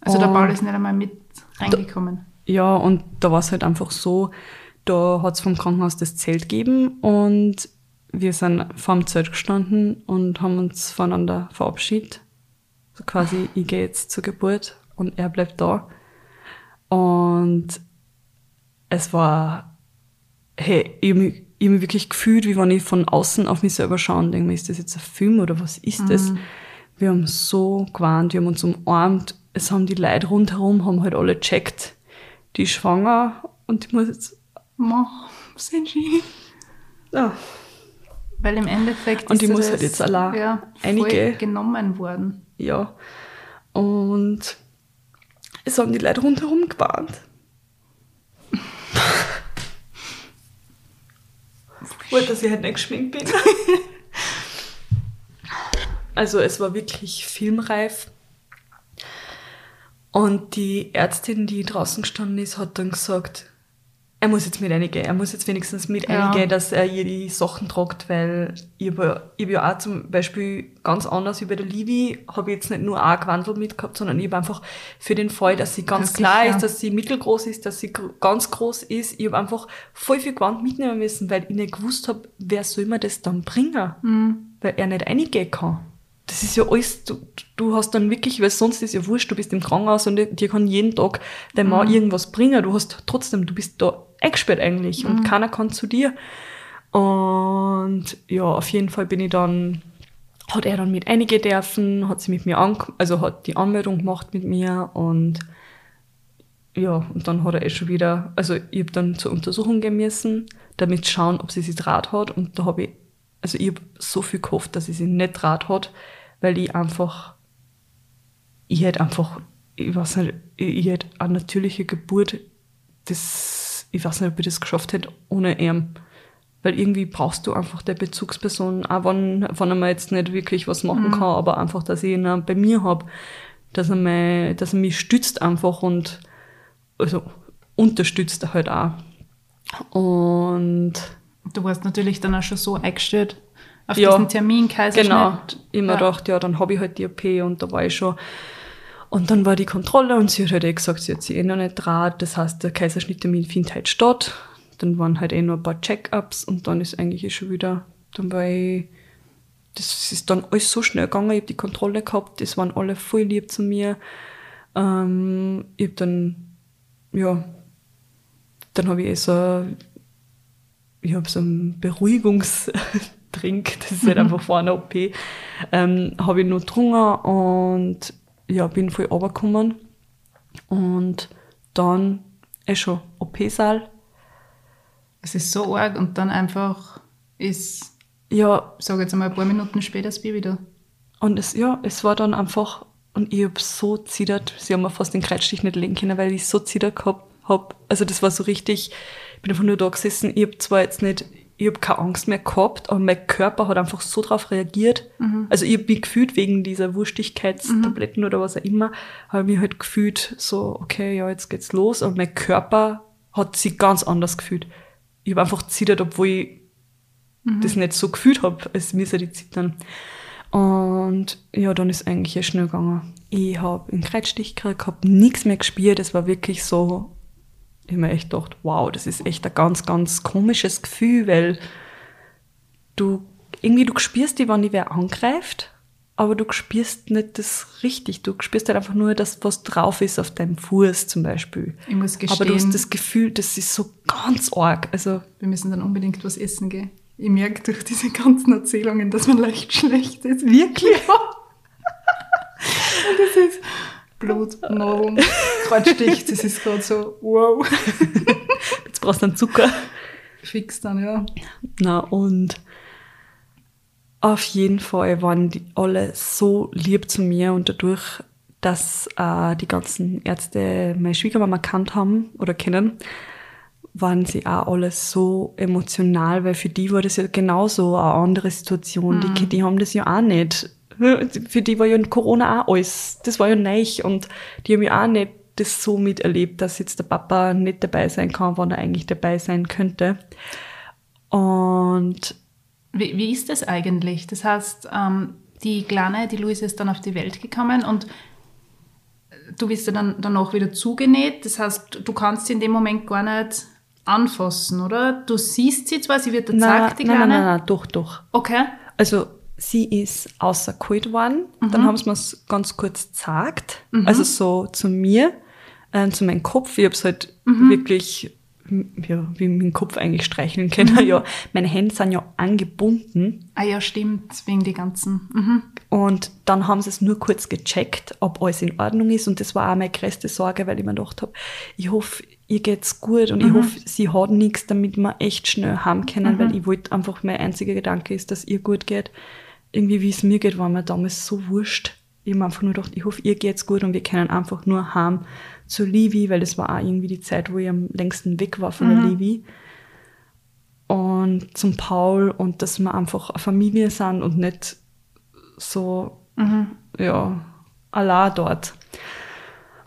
Speaker 3: Also der
Speaker 1: Und-
Speaker 3: Paul ist nicht einmal mit reingekommen.
Speaker 1: Ja, und da war es halt einfach so, da hat es vom Krankenhaus das Zelt gegeben und wir sind vor dem Zelt gestanden und haben uns voneinander verabschiedet. So quasi, ich gehe jetzt zur Geburt und er bleibt da. Und es war, hey, ich habe mich, ich hab wirklich gefühlt, wie wenn ich von außen auf mich selber schaue und denke mir, ist das jetzt ein Film oder was ist das? Wir haben so gewarnt, wir haben uns umarmt. Es haben die Leute rundherum, haben halt alle checkt, die ist schwanger und die muss jetzt,
Speaker 3: Mach, sind sie.
Speaker 1: ja,
Speaker 3: Weil im Endeffekt
Speaker 1: Und die
Speaker 3: ist
Speaker 1: muss
Speaker 3: das,
Speaker 1: halt jetzt allein
Speaker 3: ja,
Speaker 1: einige-
Speaker 3: genommen worden.
Speaker 1: ja. Und es haben die Leute rundherum gewarnt. Gut, dass ich halt nicht geschminkt bin. <laughs> also es war wirklich filmreif. Und die Ärztin, die draußen gestanden ist, hat dann gesagt, er muss jetzt mit reingehen. Er muss jetzt wenigstens mit
Speaker 3: Ja.
Speaker 1: dass er ihr die Sachen tragt, weil ich habe hab ja auch zum Beispiel ganz anders wie bei der Livi, habe ich jetzt nicht nur ein Gewandel mitgehabt, sondern ich habe einfach für den Fall, dass sie ganz
Speaker 3: Ja,
Speaker 1: klar
Speaker 3: sicher.
Speaker 1: ist, dass sie mittelgroß ist, dass sie ganz groß ist, ich habe einfach voll viel Gewand mitnehmen müssen, weil ich nicht gewusst habe, wer soll mir das dann bringen,
Speaker 3: Mhm.
Speaker 1: weil er nicht reingehen kann. Das ist ja alles, du, du hast dann wirklich, weil sonst ist ja wurscht, du bist im Krankenhaus und dir kann jeden Tag dein Mann irgendwas bringen. Du hast trotzdem, du bist da eingesperrt eigentlich und keiner kann zu dir. Und ja, auf jeden Fall bin ich dann, hat er dann mit einigen dürfen, hat sie mit mir an, also hat die Anmeldung gemacht mit mir und ja, und dann hat er eh schon wieder, also ich habe dann zur Untersuchung gehen müssen, damit schauen, ob sie sich Draht hat. Und da habe ich, also ich habe so viel gehofft, dass sie sich nicht Draht hat, weil ich einfach, ich hätte einfach, ich weiß nicht, ich, ich hätte eine natürliche Geburt, das, ich weiß nicht, ob ich das geschafft hätte ohne ihn. Weil irgendwie brauchst du einfach der Bezugsperson, auch wenn, wenn er mir jetzt nicht wirklich was machen kann, aber einfach, dass ich ihn bei mir habe, dass er, mich, dass er mich stützt einfach und also unterstützt halt auch. Und
Speaker 3: Du warst natürlich dann auch schon so eingestellt auf
Speaker 1: Ja,
Speaker 3: diesen Termin, Kaiserschnitt.
Speaker 1: genau, immer
Speaker 3: ja.
Speaker 1: gedacht, ja, dann habe ich halt die OP und da war ich schon. Und dann war die Kontrolle und sie hat halt eh gesagt, sie hat sich eh noch nicht Draht. Das heißt, der Kaiserschnitttermin findet halt statt. Dann waren halt eh nur ein paar Check-ups und dann ist eigentlich eh schon wieder, dann war ich, das ist dann alles so schnell gegangen. Ich habe die Kontrolle gehabt, es waren alle voll lieb zu mir. Ähm, ich habe dann, ja, dann habe ich eh so, ich habe so einen Beruhigungstrink, <laughs> das ist halt einfach vor einer OP, ähm, habe ich nur getrunken und ja, bin voll runtergekommen. Und dann eh schon OP-Saal.
Speaker 3: Es ist so arg und dann einfach ist,
Speaker 1: Ja,
Speaker 3: sag jetzt einmal ein paar Minuten später das Baby da.
Speaker 1: Und es, ja, es war dann einfach, und ich hab so zittert, sie haben mir fast den Kreuzstich nicht legen können, weil ich so zittert gehabt hab. Also das war so richtig, ich bin einfach nur da gesessen, ich hab zwar jetzt nicht, ich hab keine Angst mehr gehabt, aber mein Körper hat einfach so drauf reagiert. Also ich hab mich gefühlt wegen dieser Wurstigkeitstabletten oder was auch immer, habe mich halt gefühlt so, okay, ja, jetzt geht's los, aber mein Körper hat sich ganz anders gefühlt. Ich hab einfach zittert, obwohl ich das nicht so gefühlt habe, als müsse die zittern. Und ja, dann ist eigentlich eh schnell gegangen. Ich habe einen Kreuzstich gekriegt, habe nichts mehr gespürt. Es war wirklich so, ich hab mir echt gedacht, wow, das ist echt ein ganz, ganz komisches Gefühl, weil du irgendwie, du spürst die, wenn die wer angreift, aber du spürst nicht das richtig. Du spürst halt einfach nur das, was drauf ist auf deinem Fuß zum Beispiel.
Speaker 3: Ich muss gestehen.
Speaker 1: Aber du hast das Gefühl, das ist so ganz arg. Also,
Speaker 3: wir müssen dann unbedingt was essen gehen. Ich merke durch diese ganzen Erzählungen, dass man leicht <laughs> schlecht ist.
Speaker 1: Wirklich?
Speaker 3: Ja. <laughs> Und das ist Blut, Nadeln, Kreuzstich, das ist gerade so, wow. <laughs>
Speaker 1: Jetzt brauchst du einen Zucker.
Speaker 3: Fix dann, ja.
Speaker 1: Na, und auf jeden Fall waren die alle so lieb zu mir und dadurch, dass äh, die ganzen Ärzte meine Schwiegermama kannt haben oder kennen, waren sie auch alle so emotional, weil für die war das ja genauso eine andere Situation. Mhm. Die, die haben das ja auch nicht. Für die war ja Corona auch alles. Das war ja neu und die haben ja auch nicht das so miterlebt, dass jetzt der Papa nicht dabei sein kann, wann er eigentlich dabei sein könnte. Und
Speaker 3: wie, wie ist das eigentlich? Das heißt, ähm, die Kleine, die Luise ist dann auf die Welt gekommen und du bist ja dann danach wieder zugenäht. Das heißt, du kannst sie in dem Moment gar nicht anfassen, oder? Du siehst sie zwar, sie wird gezeigt, die
Speaker 1: Kleine.
Speaker 3: Nein,
Speaker 1: nein, nein, nein, doch, doch.
Speaker 3: Okay.
Speaker 1: Also sie ist außergeholt worden. Mhm. Dann haben sie mir ganz kurz gesagt. Mhm. Also so zu mir, äh, zu meinem Kopf. Ich habe es halt mhm. wirklich ja, wie mit dem Kopf eigentlich streicheln können. Mhm. <laughs> Ja, meine Hände sind ja angebunden.
Speaker 3: Ah ja, stimmt, wegen die ganzen. Mhm.
Speaker 1: Und dann haben sie es nur kurz gecheckt, ob alles in Ordnung ist. Und das war auch meine größte Sorge, weil ich mir gedacht habe, ich hoffe, ihr geht's gut und mhm. ich hoffe, sie hat nichts, damit wir echt schnell haben können, weil mhm. ich wollte einfach, mein einziger Gedanke ist, dass ihr gut geht. Irgendwie, wie es mir geht, war mir damals so wurscht. Ich habe einfach nur gedacht, ich hoffe, ihr geht's gut und wir können einfach nur haben zu Livi, weil das war auch irgendwie die Zeit, wo ich am längsten weg war von mhm. der Livi. Und zum Paul und dass wir einfach eine Familie sind und nicht so, mhm. ja, Allah dort.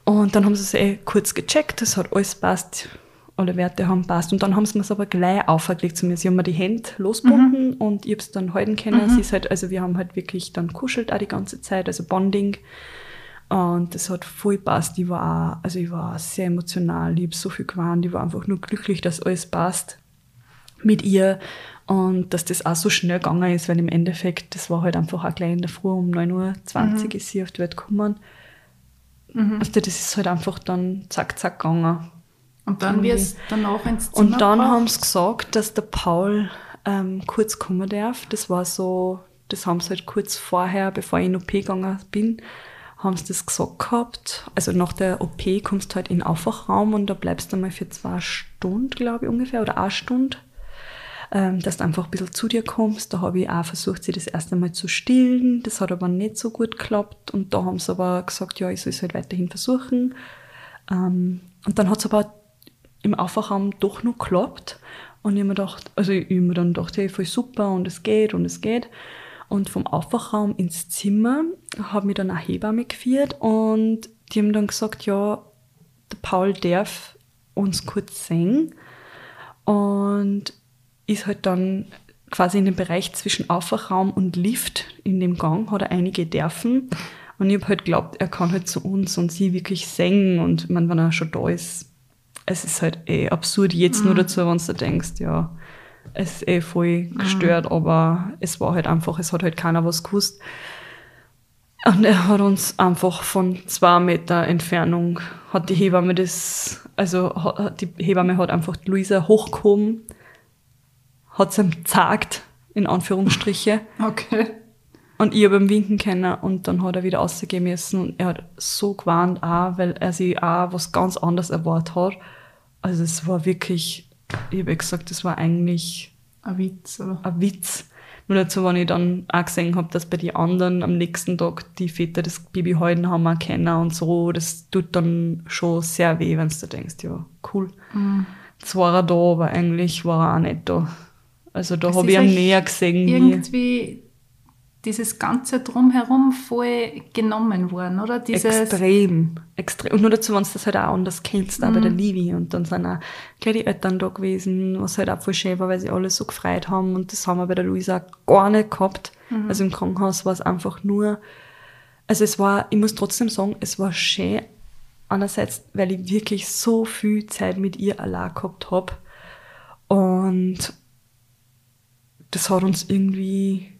Speaker 1: Und dann haben sie es eh kurz gecheckt, es hat alles passt, alle Werte haben passt. Und dann haben sie mir es aber gleich aufgelegt zu mir. Sie haben mir die Hände losbunden mhm. und ich habe es dann halten können. Mhm. Sie ist halt, also wir haben halt wirklich dann kuschelt auch die ganze Zeit, also Bonding. Und das hat voll passt. Ich war auch, also ich war sehr emotional. Ich habe so viel gewarnt. Ich war einfach nur glücklich, dass alles passt mit ihr und dass das auch so schnell gegangen ist, weil im Endeffekt, das war halt einfach auch gleich in der Früh um 9.20 Uhr mhm. ist sie auf die Welt gekommen. Mhm. Also das ist halt einfach dann zack, zack gegangen.
Speaker 3: Und dann wirst danach ins Zimmer
Speaker 1: Und dann haben sie gesagt, dass der Paul ähm, kurz kommen darf. Das war so, das haben sie halt kurz vorher, bevor ich in OP gegangen bin, haben sie das gesagt gehabt. Also nach der OP kommst du halt in den Aufwachraum und da bleibst du mal für zwei Stunden, glaube ich, ungefähr, oder eine Stunde. Ähm, dass du einfach ein bisschen zu dir kommst. Da habe ich auch versucht, sie das erste Mal zu stillen. Das hat aber nicht so gut geklappt. Und da haben sie aber gesagt, ja, ich soll es halt weiterhin versuchen. Ähm, und dann hat es aber im Aufwachraum doch noch geklappt. Und ich habe mir gedacht, also ich mir dann gedacht, hey, voll super und es geht und es geht. Und vom Aufwachraum ins Zimmer habe mich dann eine Hebamme geführt und die haben dann gesagt, ja, der Paul darf uns kurz singen und ist halt dann quasi in dem Bereich zwischen Aufwachraum und Lift in dem Gang, hat er einige dürfen. Und ich habe halt geglaubt, er kann halt zu uns und sie wirklich singen und ich meine, wenn er schon da ist, es ist halt eh absurd jetzt mhm. nur dazu, wenn du denkst, ja, es ist eh voll gestört, mhm. aber es war halt einfach, es hat halt keiner was gewusst. Und er hat uns einfach von zwei Meter Entfernung, hat die Hebamme das, also die Hebamme hat einfach Luisa hochgehoben, hat es ihm gezeigt, in Anführungsstriche. <laughs>
Speaker 3: Okay.
Speaker 1: Und ich habe ihm winken können und dann hat er wieder rausgehen müssen und er hat so gewarnt auch, weil er sich auch was ganz anderes erwartet hat. Also es war wirklich ich habe gesagt, das war eigentlich
Speaker 3: ein Witz, oder?
Speaker 1: Ein Witz. Nur dazu, wenn ich dann auch gesehen habe, dass bei den anderen am nächsten Tag die Väter das Baby halten haben auch kennen und so, das tut dann schon sehr weh, wenn du denkst, ja, cool. Mhm. Jetzt war er da, aber eigentlich war er auch nicht da. Also da habe ich ihn näher gesehen.
Speaker 3: Irgendwie dieses ganze Drumherum voll genommen worden, oder? Dieses
Speaker 1: extrem, extrem. Und nur dazu, wenn du das halt auch anders kennst, auch bei der mhm. Livi. Und dann sind auch gleich die Eltern da gewesen, was halt auch voll schön war, weil sie alle so gefreut haben. Und das haben wir bei der Luisa gar nicht gehabt. Mhm. Also im Krankenhaus war es einfach nur, also es war, ich muss trotzdem sagen, es war schön. Einerseits, weil ich wirklich so viel Zeit mit ihr allein gehabt habe. Und das hat uns irgendwie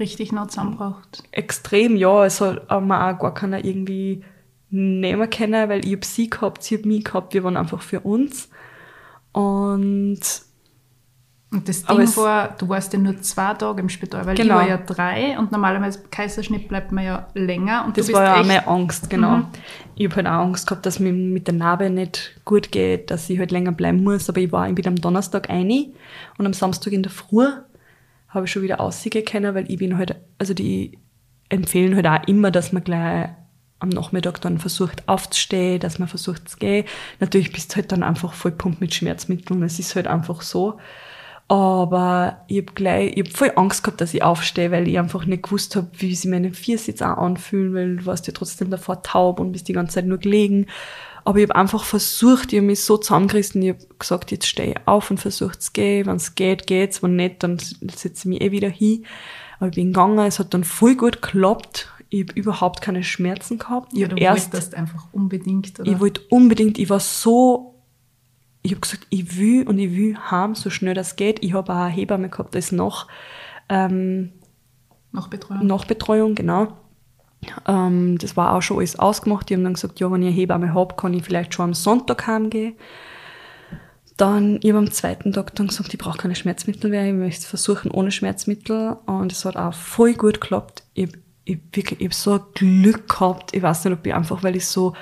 Speaker 3: richtig noch zusammenbraucht.
Speaker 1: Extrem, ja. Es hat mir auch gar keiner irgendwie nehmen können, weil ich hab sie gehabt, sie hat mich gehabt, wir waren einfach für uns. Und
Speaker 3: und das Ding war, du warst ja nur zwei Tage im Spital, weil genau. ich war ja drei und normalerweise Kaiserschnitt bleibt man ja länger. Und
Speaker 1: das war ja auch meine Angst, genau. Mhm. Ich habe halt auch Angst gehabt, dass mir mit der Narbe nicht gut geht, dass ich halt länger bleiben muss. Aber ich war bin am Donnerstag ein und am Samstag in der Früh habe ich schon wieder aussehen können, weil ich bin halt, also die empfehlen halt auch immer, dass man gleich am Nachmittag dann versucht aufzustehen, dass man versucht zu gehen. Natürlich bist du halt dann einfach voll pumpt mit Schmerzmitteln. Es ist halt einfach so. Aber ich habe gleich, ich hab voll Angst gehabt, dass ich aufstehe, weil ich einfach nicht gewusst habe, wie sich meine jetzt auch anfühlen, weil du warst ja trotzdem davor taub und bist die ganze Zeit nur gelegen. Aber ich habe einfach versucht, ich habe mich so zusammengerissen, ich habe gesagt, jetzt stehe ich auf und versuche zu gehen. Wenn es geht, geht's. Wenn nicht, dann setze ich mich eh wieder hin. Aber ich bin gegangen, es hat dann voll gut geklappt. Ich habe überhaupt keine Schmerzen gehabt. Ich
Speaker 3: ja, du erst, wolltest einfach unbedingt,
Speaker 1: oder? Ich wollte unbedingt, ich war so, ich habe gesagt, ich will und ich will haben, so schnell das geht. Ich habe auch eine Hebamme gehabt, das noch, ähm,
Speaker 3: Nachbetreuung.
Speaker 1: Nachbetreuung, genau. Ähm, das war auch schon alles ausgemacht. Die haben dann gesagt, ja, wenn ich eine Hebamme habe, kann ich vielleicht schon am Sonntag heimgehen. Dann, ich habe am zweiten Tag dann gesagt, ich brauche keine Schmerzmittel mehr, ich möchte versuchen ohne Schmerzmittel. Und es hat auch voll gut geklappt. Ich, ich, wirklich, ich habe so ein Glück gehabt. Ich weiß nicht, ob ich einfach, weil ich so,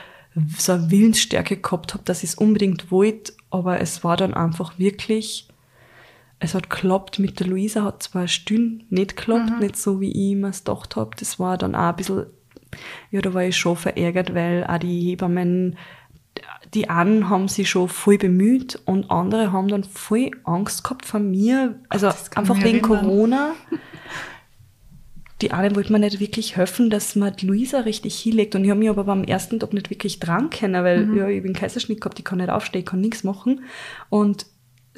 Speaker 1: so eine Willensstärke gehabt habe, dass ich es unbedingt wollte. Aber es war dann einfach wirklich, es hat geklappt. Mit der Luisa hat zwar Stunden nicht geklappt, mhm. nicht so, wie ich mir es gedacht habe. Das war dann auch ein bisschen, ja, da war ich schon verärgert, weil auch die Hebammen, die einen haben sich schon voll bemüht und andere haben dann voll Angst gehabt von mir. Also Ach, einfach wegen erinnern. Corona. <laughs> Die einen wollten mir nicht wirklich helfen, dass man die Luisa richtig hinlegt. Und ich habe mich aber beim ersten Tag nicht wirklich dran können, weil mhm. ja, ich bin Kaiserschnitt gehabt, ich kann nicht aufstehen, ich kann nichts machen. Und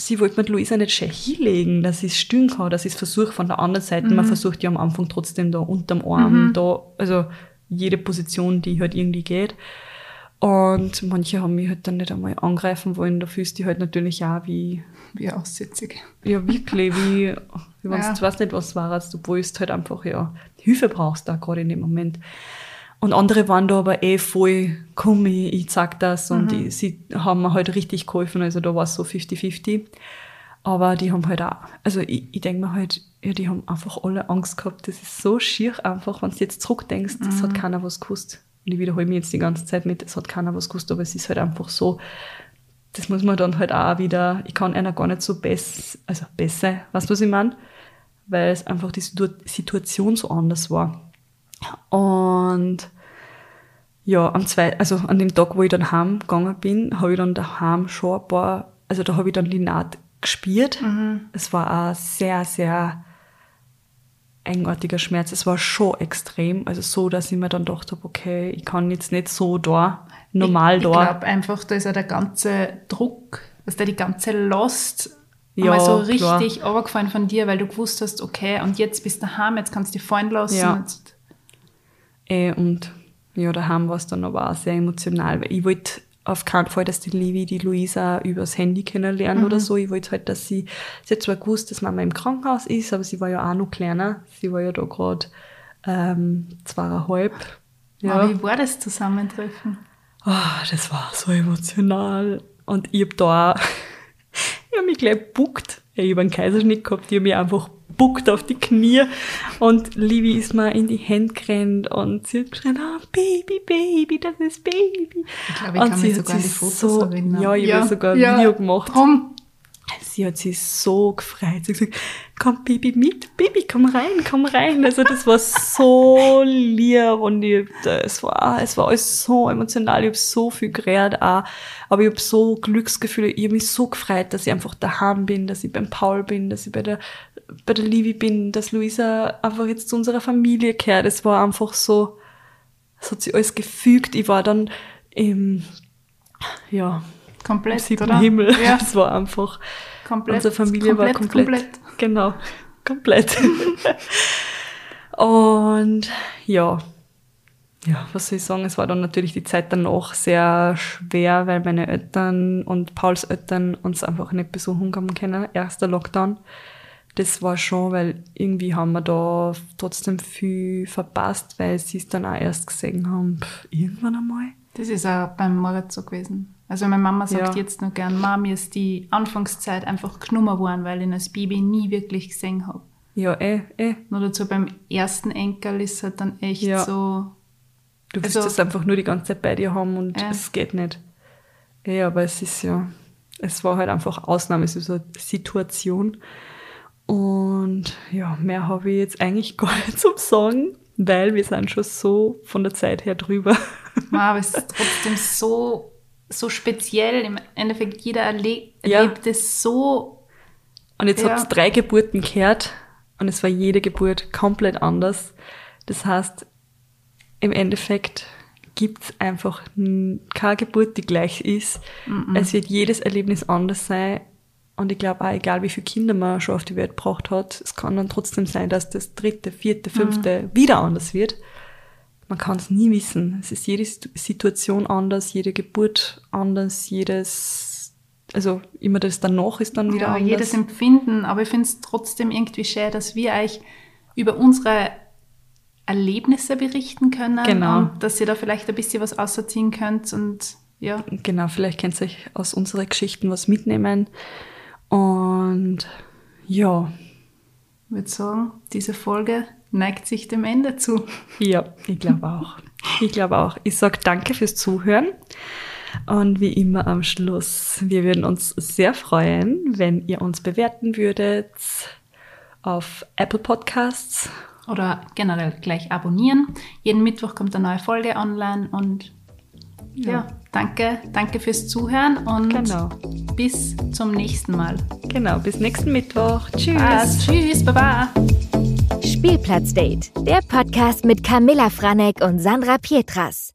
Speaker 1: sie wollte die Luisa nicht schön hinlegen, dass ich es stillen kann, dass ich es versuche von der anderen Seite. Mhm. Man versucht ja am Anfang trotzdem da unterm Arm, mhm. da, also jede Position, die halt irgendwie geht. Und manche haben mich halt dann nicht einmal angreifen wollen. Da fühlst du halt natürlich auch wie...
Speaker 3: Wie aussätzig.
Speaker 1: Ja, wirklich, wie, <laughs> wie wenn ja. du weißt nicht, was war, als du halt einfach, ja, Hilfe brauchst da gerade in dem Moment. Und andere waren da aber eh voll, komm, ich, ich sag das. Und mhm. die, sie haben mir halt richtig geholfen. Also da war es so 50-50. Aber die haben halt auch, also ich, ich denke mir halt, ja, die haben einfach alle Angst gehabt. Das ist so schier einfach, wenn du jetzt zurückdenkst, mhm. das hat keiner was gewusst. Und ich wiederhole mich jetzt die ganze Zeit mit, es hat keiner was gewusst, aber es ist halt einfach so, das muss man dann halt auch wieder, ich kann einer gar nicht so besser, also besser, weißt du, was ich meine? Weil es einfach die Situation so anders war. Und ja, am zwei, also an dem Tag, wo ich dann heimgegangen bin, habe ich dann daheim schon ein paar, also da habe ich dann Linat gespürt. Mhm. Es war auch sehr, sehr eigenartiger Schmerz. Es war schon extrem. Also so, dass ich mir dann gedacht habe, okay, ich kann jetzt nicht so da, normal
Speaker 3: ich,
Speaker 1: da.
Speaker 3: Ich glaube einfach, da ist ja der ganze Druck, dass da die ganze Last ja, so richtig klar. runtergefallen von dir, weil du gewusst hast, okay, und jetzt bist du daheim, jetzt kannst du dich fallen lassen. Ja.
Speaker 1: Äh, und ja, daheim war es dann aber auch sehr emotional, weil ich wollte auf keinen Fall, dass die Livi die Luisa übers Handy kennenlernen mhm. oder so. Ich wollte halt, dass sie, sie hat zwar gewusst, dass Mama im Krankenhaus ist, aber sie war ja auch noch kleiner. Sie war ja da gerade ähm, zweieinhalb.
Speaker 3: Ja. Aber wie war das Zusammentreffen?
Speaker 1: Oh, das war so emotional. Und ich hab da, <laughs> ich hab mich gleich gebuckt. Ich habe einen Kaiserschnitt gehabt, ich habe mich einfach buckt auf die Knie und Livy ist mal in die Hände gerannt und sie hat geschrien, oh, Baby, Baby, das ist Baby.
Speaker 3: Ich glaube, ich und kann mich sogar an die Fotos so, erinnern.
Speaker 1: Ja, ich ja, habe sogar ein ja, Video gemacht. Drum. Sie hat sich so gefreut. Sie hat gesagt, komm Baby mit, Baby, komm rein, komm rein. Also das war so lieb und ich, es war, es war alles so emotional. Ich habe so viel geredet auch. Aber ich habe so Glücksgefühle. Ich habe mich so gefreut, dass ich einfach daheim bin, dass ich beim Paul bin, dass ich bei der, bei der Livi bin, dass Luisa einfach jetzt zu unserer Familie kehrt. Es war einfach so, es hat sich alles gefügt. Ich war dann im, ja,
Speaker 3: komplett,
Speaker 1: im oder? Himmel. Ja. <laughs> Es war einfach,
Speaker 3: komplett,
Speaker 1: unsere Familie komplett, war komplett, komplett. Genau, <laughs> komplett. und ja, ja, was soll ich sagen, es war dann natürlich die Zeit danach sehr schwer, weil meine Eltern und Pauls Eltern uns einfach nicht besuchen kommen können. Erster Lockdown das war schon, weil irgendwie haben wir da trotzdem viel verpasst, weil sie es dann auch erst gesehen haben, pff, irgendwann einmal.
Speaker 3: Das ist auch beim Moritz so gewesen. Also meine Mama sagt ja. jetzt noch gern, Mami ist die Anfangszeit einfach genommen worden, weil ich ihn als Baby nie wirklich gesehen habe.
Speaker 1: Ja, eh, eh.
Speaker 3: Nur dazu beim ersten Enkel ist es halt dann echt ja. so.
Speaker 1: Du willst also, das einfach nur die ganze Zeit bei dir haben und äh. es geht nicht. Eh, aber es ist ja, es war halt einfach Ausnahmesituation. Und ja, mehr habe ich jetzt eigentlich <laughs> gar nicht zum Sagen, weil wir sind schon so von der Zeit her drüber. <laughs>
Speaker 3: aber es ist trotzdem so, so speziell. Im Endeffekt, jeder erle ja. erlebt es so.
Speaker 1: Und jetzt ja. habt ihr drei Geburten gehört und es war jede Geburt komplett anders. Das heißt, im Endeffekt gibt es einfach keine Geburt, die gleich ist. Mm -mm. Es wird jedes Erlebnis anders sein. Und ich glaube auch, egal wie viele Kinder man schon auf die Welt gebracht hat, es kann dann trotzdem sein, dass das dritte, vierte, fünfte mm. wieder anders wird. Man kann es nie wissen. Es ist jede Situation anders, jede Geburt anders, jedes, also immer das danach ist dann wieder ja, anders.
Speaker 3: jedes Empfinden. Aber ich finde es trotzdem irgendwie schön, dass wir euch über unsere Erlebnisse berichten können. Genau. Und dass ihr da vielleicht ein bisschen was ausziehen könnt und ja.
Speaker 1: Genau, vielleicht könnt ihr euch aus unseren Geschichten was mitnehmen. Und ja.
Speaker 3: Ich würde sagen, diese Folge neigt sich dem Ende zu.
Speaker 1: Ja, ich glaube auch. Ich glaube auch. Ich sage danke fürs Zuhören. Und wie immer am Schluss, wir würden uns sehr freuen, wenn ihr uns bewerten würdet auf Apple Podcasts
Speaker 3: oder generell gleich abonnieren. Jeden Mittwoch kommt eine neue Folge online und ja, ja danke, danke fürs Zuhören und genau. bis zum nächsten Mal.
Speaker 1: Genau, bis nächsten Mittwoch. Tschüss.
Speaker 3: Was, tschüss, baba.
Speaker 4: Spielplatzdate, der Podcast mit Camilla Franek und Sandra Pietras.